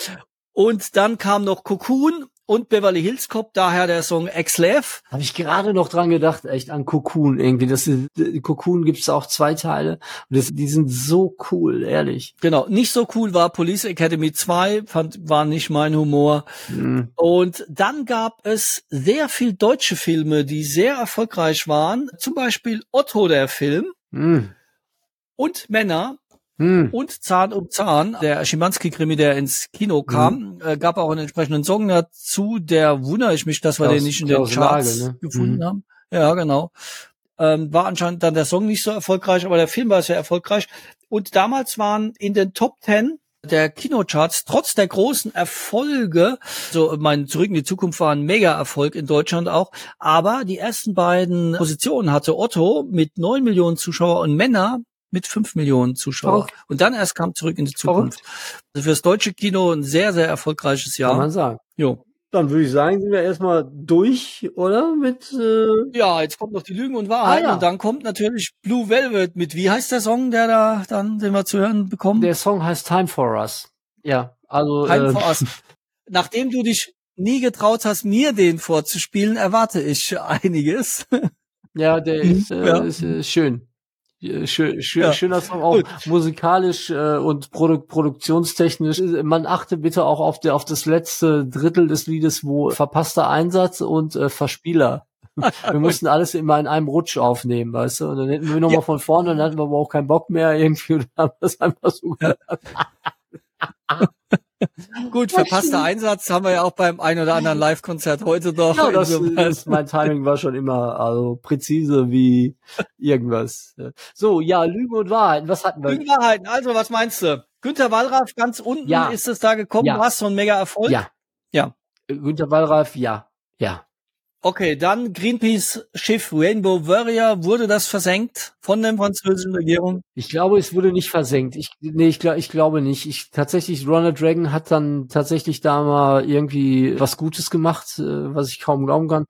und dann kam noch Cocoon und Beverly Hills Cop, daher der Song Ex-Lev. Habe ich gerade noch dran gedacht, echt an Cocoon irgendwie. Das ist, Cocoon gibt es auch zwei Teile und das, die sind so cool, ehrlich. Genau, nicht so cool war Police Academy 2, fand, war nicht mein Humor. Mhm. Und dann gab es sehr viel deutsche Filme, die sehr erfolgreich waren. Zum Beispiel Otto, der Film. Mhm. Und Männer, hm. Und Zahn um Zahn, der Schimanski-Krimi, der ins Kino kam, hm. äh, gab auch einen entsprechenden Song dazu, der wundere ich mich, dass wir Klaus, den nicht in den Charts Lage, ne? gefunden hm. haben. Ja, genau. Ähm, war anscheinend dann der Song nicht so erfolgreich, aber der Film war sehr erfolgreich. Und damals waren in den Top Ten der Kinocharts trotz der großen Erfolge, so mein Zurück in die Zukunft war ein Mega-Erfolg in Deutschland auch, aber die ersten beiden Positionen hatte Otto mit neun Millionen Zuschauer und Männer mit fünf Millionen Zuschauern. Verrückt. Und dann erst kam zurück in die Zukunft. Also fürs deutsche Kino ein sehr, sehr erfolgreiches Jahr. Kann man sagen. Jo. Dann würde ich sagen, sind wir erstmal durch, oder? Mit äh Ja, jetzt kommt noch die Lügen und Wahrheiten ah, ja. und dann kommt natürlich Blue Velvet mit wie heißt der Song, der da dann, den wir zu hören bekommen? Der Song heißt Time for Us. Ja, also Time äh, for Us. Nachdem du dich nie getraut hast, mir den vorzuspielen, erwarte ich einiges. Ja, der ist, äh, ja. ist äh, schön. Schön, schön, ja. Schöner Song, auch musikalisch äh, und Produ produktionstechnisch. Man achte bitte auch auf, der, auf das letzte Drittel des Liedes, wo verpasster Einsatz und äh, Verspieler. wir mussten alles immer in einem Rutsch aufnehmen, weißt du? Und dann hätten wir nochmal ja. von vorne, dann hatten wir aber auch keinen Bock mehr irgendwie und haben es einfach so ja. Gut, verpasster Einsatz haben wir ja auch beim ein oder anderen Live-Konzert heute noch. Ja, das, das, mein Timing war schon immer also präzise wie irgendwas. So, ja, Lügen und Wahrheiten, was hatten wir? Lügen und Wahrheiten, also was meinst du? Günter Wallraff ganz unten ja. ist es da gekommen, ja. was so ein mega Erfolg? Ja. Ja. Günter Wallraff, ja. Ja. Okay, dann Greenpeace-Schiff Rainbow Warrior, wurde das versenkt von der französischen Regierung? Ich glaube, es wurde nicht versenkt. Ich, nee, ich, ich glaube nicht. Ich, tatsächlich, Ronald Reagan hat dann tatsächlich da mal irgendwie was Gutes gemacht, äh, was ich kaum glauben kann.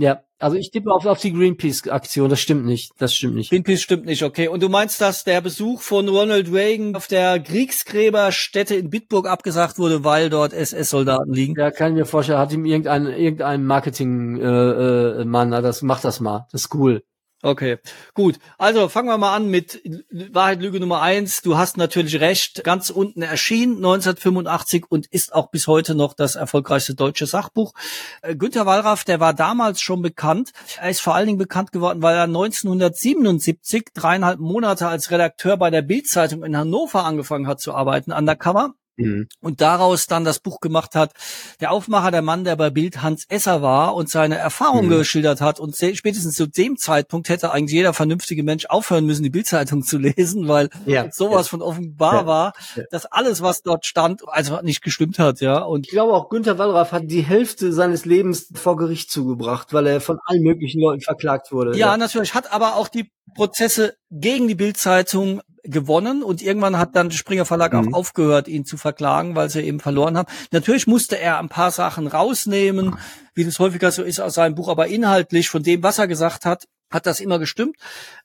Ja, also ich tippe auf, auf die Greenpeace-Aktion, das stimmt nicht, das stimmt nicht. Greenpeace stimmt nicht, okay. Und du meinst, dass der Besuch von Ronald Reagan auf der Kriegsgräberstätte in Bitburg abgesagt wurde, weil dort SS-Soldaten liegen? Ja, kann ich mir vorstellen, hat ihm irgendein, irgendein Marketing-Mann, äh, äh, Mann, das macht das mal, das ist cool. Okay, gut. Also fangen wir mal an mit Wahrheit Lüge Nummer eins. Du hast natürlich recht. Ganz unten erschienen 1985 und ist auch bis heute noch das erfolgreichste deutsche Sachbuch. Äh, Günter Wallraff, der war damals schon bekannt. Er ist vor allen Dingen bekannt geworden, weil er 1977 dreieinhalb Monate als Redakteur bei der Bildzeitung in Hannover angefangen hat zu arbeiten, undercover. Mhm. Und daraus dann das Buch gemacht hat, der Aufmacher, der Mann, der bei Bild Hans Esser war und seine Erfahrungen mhm. geschildert hat. Und spätestens zu dem Zeitpunkt hätte eigentlich jeder vernünftige Mensch aufhören müssen, die Bildzeitung zu lesen, weil ja, sowas ja. von offenbar ja, war, dass alles, was dort stand, also nicht gestimmt hat, ja. Und ich glaube auch Günther Wallraff hat die Hälfte seines Lebens vor Gericht zugebracht, weil er von allen möglichen Leuten verklagt wurde. Ja, natürlich, hat aber auch die Prozesse gegen die Bildzeitung gewonnen und irgendwann hat dann Springer Verlag mhm. auch aufgehört, ihn zu verklagen, weil sie eben verloren haben. Natürlich musste er ein paar Sachen rausnehmen, wie das häufiger so ist aus seinem Buch, aber inhaltlich von dem, was er gesagt hat, hat das immer gestimmt.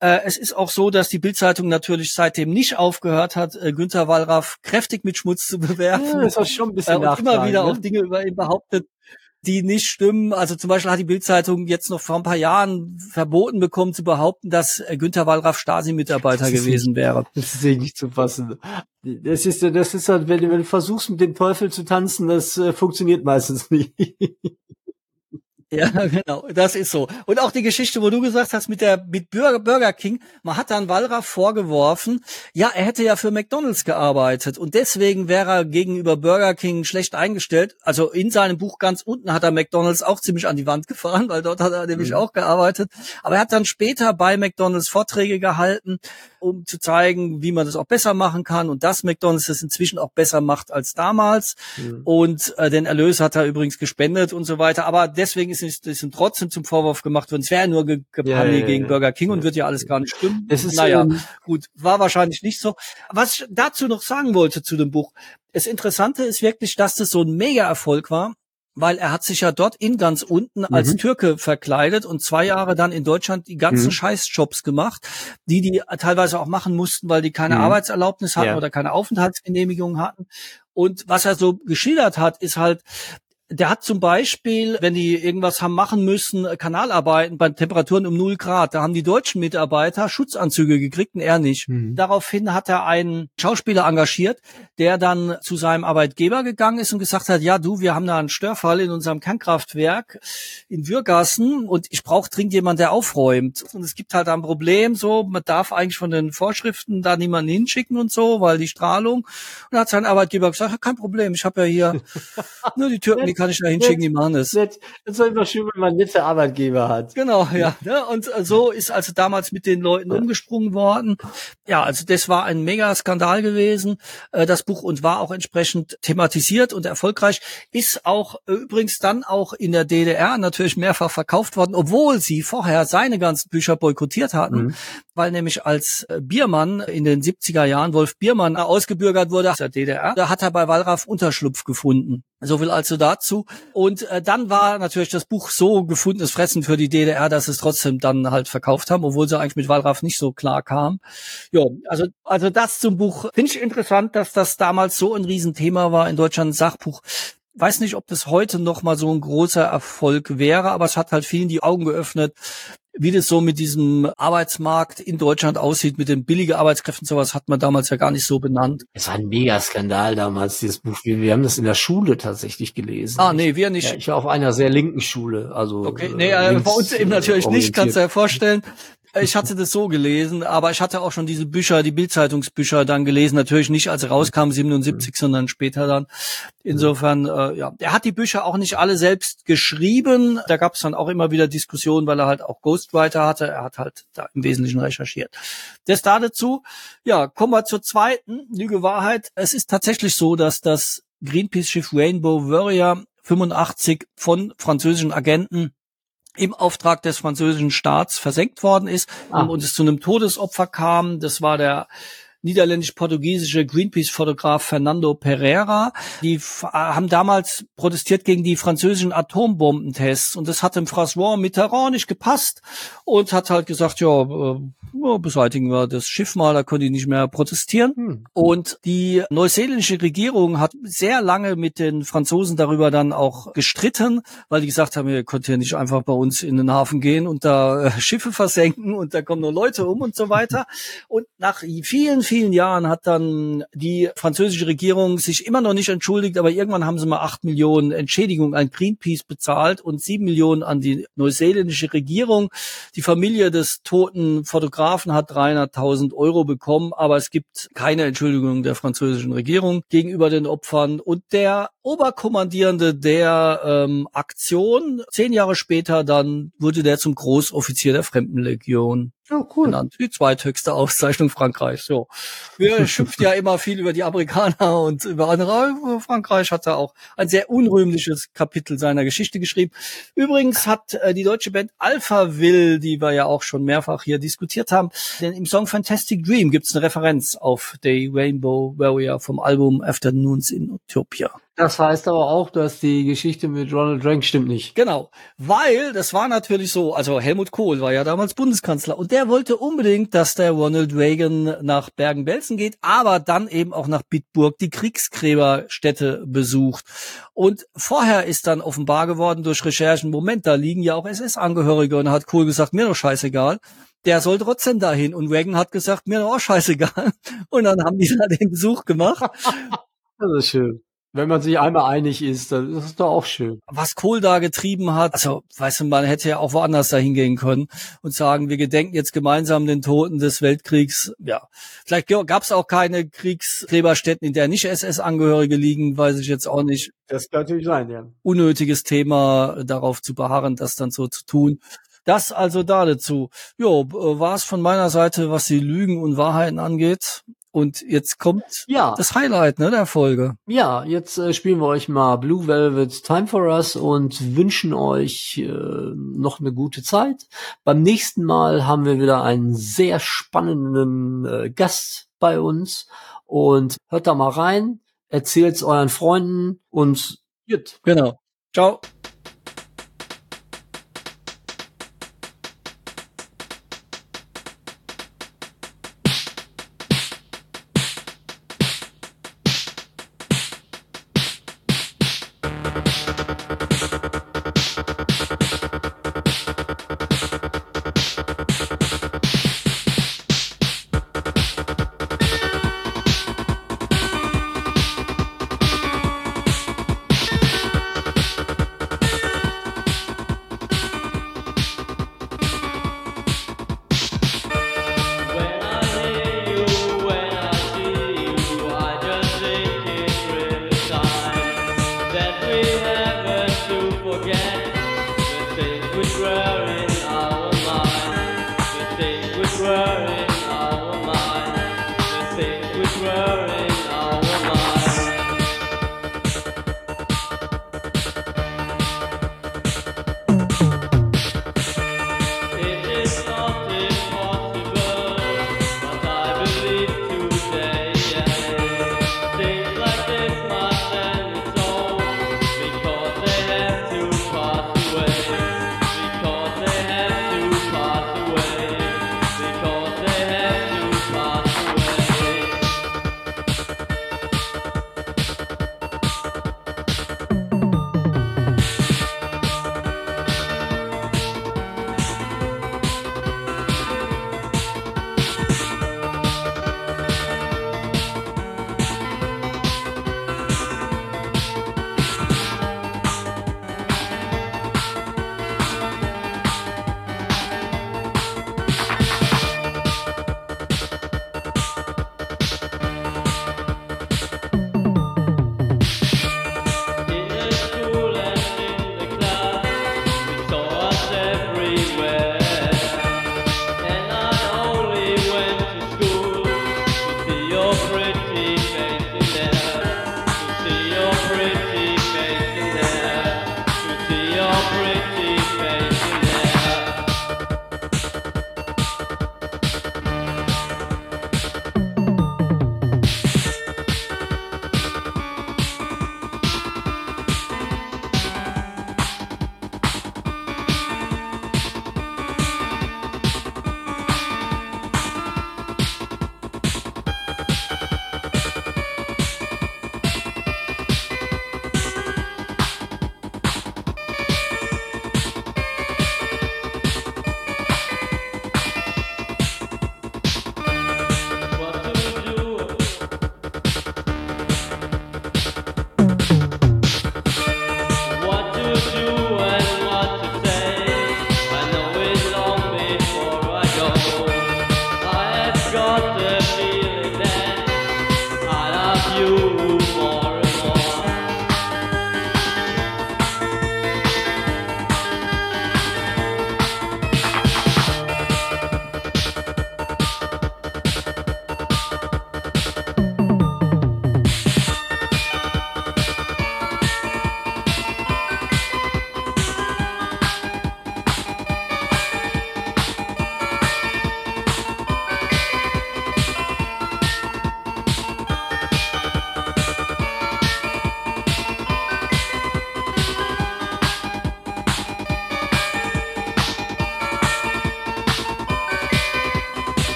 Äh, es ist auch so, dass die Bildzeitung natürlich seitdem nicht aufgehört hat, äh, Günther Wallraff kräftig mit Schmutz zu bewerfen. Ja, das ist schon ein bisschen äh, und immer wieder ne? auch Dinge über ihn behauptet, die nicht stimmen. Also zum Beispiel hat die Bildzeitung jetzt noch vor ein paar Jahren verboten bekommen zu behaupten, dass äh, Günther Wallraff Stasi-Mitarbeiter gewesen nicht, wäre. Das ist nicht zu fassen. Das ist, das ist halt, wenn, wenn du versuchst, mit dem Teufel zu tanzen, das äh, funktioniert meistens nicht. Ja, genau, das ist so. Und auch die Geschichte, wo du gesagt hast mit der mit Burger, King, man hat dann Wallraff vorgeworfen, ja, er hätte ja für McDonald's gearbeitet und deswegen wäre er gegenüber Burger King schlecht eingestellt. Also in seinem Buch ganz unten hat er McDonald's auch ziemlich an die Wand gefahren, weil dort hat er nämlich mhm. auch gearbeitet. Aber er hat dann später bei McDonald's Vorträge gehalten, um zu zeigen, wie man das auch besser machen kann und dass McDonald's das inzwischen auch besser macht als damals. Mhm. Und äh, den Erlös hat er übrigens gespendet und so weiter. Aber deswegen ist, ist ihm trotzdem zum Vorwurf gemacht worden, es wäre nur Gepanne ja, ja, gegen Burger King und wird ja alles gar nicht stimmen. Es ist, naja, ähm, gut, war wahrscheinlich nicht so. Was ich dazu noch sagen wollte zu dem Buch, das Interessante ist wirklich, dass das so ein Mega-Erfolg war weil er hat sich ja dort in ganz unten als mhm. Türke verkleidet und zwei Jahre dann in Deutschland die ganzen mhm. Scheißjobs gemacht, die die teilweise auch machen mussten, weil die keine mhm. Arbeitserlaubnis hatten ja. oder keine Aufenthaltsgenehmigung hatten. Und was er so geschildert hat, ist halt, der hat zum Beispiel, wenn die irgendwas haben machen müssen, Kanalarbeiten bei Temperaturen um 0 Grad, da haben die deutschen Mitarbeiter Schutzanzüge gekriegt und er nicht. Mhm. Daraufhin hat er einen Schauspieler engagiert, der dann zu seinem Arbeitgeber gegangen ist und gesagt hat, ja du, wir haben da einen Störfall in unserem Kernkraftwerk in Würgassen und ich brauche dringend jemanden, der aufräumt. Und es gibt halt ein Problem, so, man darf eigentlich von den Vorschriften da niemanden hinschicken und so, weil die Strahlung. Und hat sein Arbeitgeber gesagt, kein Problem, ich habe ja hier nur die Türken, kann ich da hinschicken, die machen es. Das ist immer schön, wenn man nette Arbeitgeber hat. Genau, ja. Ne? Und äh, so ist also damals mit den Leuten umgesprungen worden. Ja, also das war ein mega Skandal gewesen, äh, das Buch und war auch entsprechend thematisiert und erfolgreich. Ist auch äh, übrigens dann auch in der DDR natürlich mehrfach verkauft worden, obwohl sie vorher seine ganzen Bücher boykottiert hatten, mhm. weil nämlich als Biermann in den 70er Jahren, Wolf Biermann, ausgebürgert wurde aus der DDR, da hat er bei Wallraff Unterschlupf gefunden. So viel also dazu. Und äh, dann war natürlich das Buch so gefundenes Fressen für die DDR, dass es trotzdem dann halt verkauft haben, obwohl sie eigentlich mit Wallraff nicht so klar kam. Ja, also also das zum Buch finde ich interessant, dass das damals so ein Riesenthema war in Deutschland, ein Sachbuch weiß nicht, ob das heute noch mal so ein großer Erfolg wäre, aber es hat halt vielen die Augen geöffnet, wie das so mit diesem Arbeitsmarkt in Deutschland aussieht, mit den billigen Arbeitskräften, sowas hat man damals ja gar nicht so benannt. Es war ein Megaskandal damals, dieses Buch. Wir, haben das in der Schule tatsächlich gelesen. Ah, nee, wir nicht. Ja, ich war auf einer sehr linken Schule, also. Okay, nee, äh, bei uns eben natürlich nicht, kannst du dir vorstellen. Ich hatte das so gelesen, aber ich hatte auch schon diese Bücher, die Bildzeitungsbücher dann gelesen, natürlich nicht als rauskam 77, mhm. sondern später dann. Insofern, äh, ja, er hat die Bücher auch nicht alle selbst geschrieben. Da gab es dann auch immer wieder Diskussionen, weil er halt auch Ghostwriter hatte. Er hat halt da im Wesentlichen recherchiert. Das da dazu. Ja, kommen wir zur zweiten Lüge Wahrheit. Es ist tatsächlich so, dass das Greenpeace-Schiff Rainbow Warrior 85 von französischen Agenten im Auftrag des französischen Staats versenkt worden ist ah. und es zu einem Todesopfer kam. Das war der niederländisch-portugiesische Greenpeace-Fotograf Fernando Pereira. Die haben damals protestiert gegen die französischen Atombombentests und das hat dem François Mitterrand nicht gepasst und hat halt gesagt, ja, äh, beseitigen wir das Schiff mal, da können die nicht mehr protestieren. Hm. Und die neuseeländische Regierung hat sehr lange mit den Franzosen darüber dann auch gestritten, weil die gesagt haben, ihr könnt ja nicht einfach bei uns in den Hafen gehen und da äh, Schiffe versenken und da kommen nur Leute um und so weiter. Und nach vielen, vielen Jahren hat dann die französische Regierung sich immer noch nicht entschuldigt, aber irgendwann haben sie mal acht Millionen Entschädigung an Greenpeace bezahlt und sieben Millionen an die neuseeländische Regierung. Die Familie des toten Fotografen hat 300.000 Euro bekommen, aber es gibt keine Entschuldigung der französischen Regierung gegenüber den Opfern. Und der Oberkommandierende der ähm, Aktion, zehn Jahre später dann, wurde der zum Großoffizier der Fremdenlegion. Oh, cool. Genannt. Die zweithöchste Auszeichnung Frankreichs. So. Wir schimpfen ja immer viel über die Amerikaner und über andere. Frankreich hat da auch ein sehr unrühmliches Kapitel seiner Geschichte geschrieben. Übrigens hat äh, die deutsche Band Alpha Will, die wir ja auch schon mehrfach hier diskutiert haben, denn im Song Fantastic Dream gibt es eine Referenz auf The Rainbow Warrior vom Album Afternoons in Utopia. Das heißt aber auch, dass die Geschichte mit Ronald Reagan stimmt nicht. Genau, weil das war natürlich so, also Helmut Kohl war ja damals Bundeskanzler und der wollte unbedingt, dass der Ronald Reagan nach Bergen-Belsen geht, aber dann eben auch nach Bitburg die Kriegsgräberstätte besucht. Und vorher ist dann offenbar geworden durch Recherchen, Moment, da liegen ja auch SS-Angehörige und hat Kohl gesagt, mir doch scheißegal der soll trotzdem dahin. Und Reagan hat gesagt, mir doch auch scheißegal. Und dann haben die da den Besuch gemacht. Das ist schön. Wenn man sich einmal einig ist, dann ist es doch auch schön. Was Kohl da getrieben hat, also, weißt du, man hätte ja auch woanders dahin gehen können und sagen, wir gedenken jetzt gemeinsam den Toten des Weltkriegs. Ja, vielleicht gab es auch keine Kriegsgräberstätten, in der nicht SS-Angehörige liegen, weiß ich jetzt auch nicht. Das kann natürlich sein, ja. Unnötiges Thema, darauf zu beharren, das dann so zu tun. Das also da dazu. Jo, war es von meiner Seite, was die Lügen und Wahrheiten angeht. Und jetzt kommt ja. das Highlight ne, der Folge. Ja, jetzt äh, spielen wir euch mal Blue Velvet Time for Us und wünschen euch äh, noch eine gute Zeit. Beim nächsten Mal haben wir wieder einen sehr spannenden äh, Gast bei uns und hört da mal rein, erzählt's euren Freunden und gut. Genau. Ciao.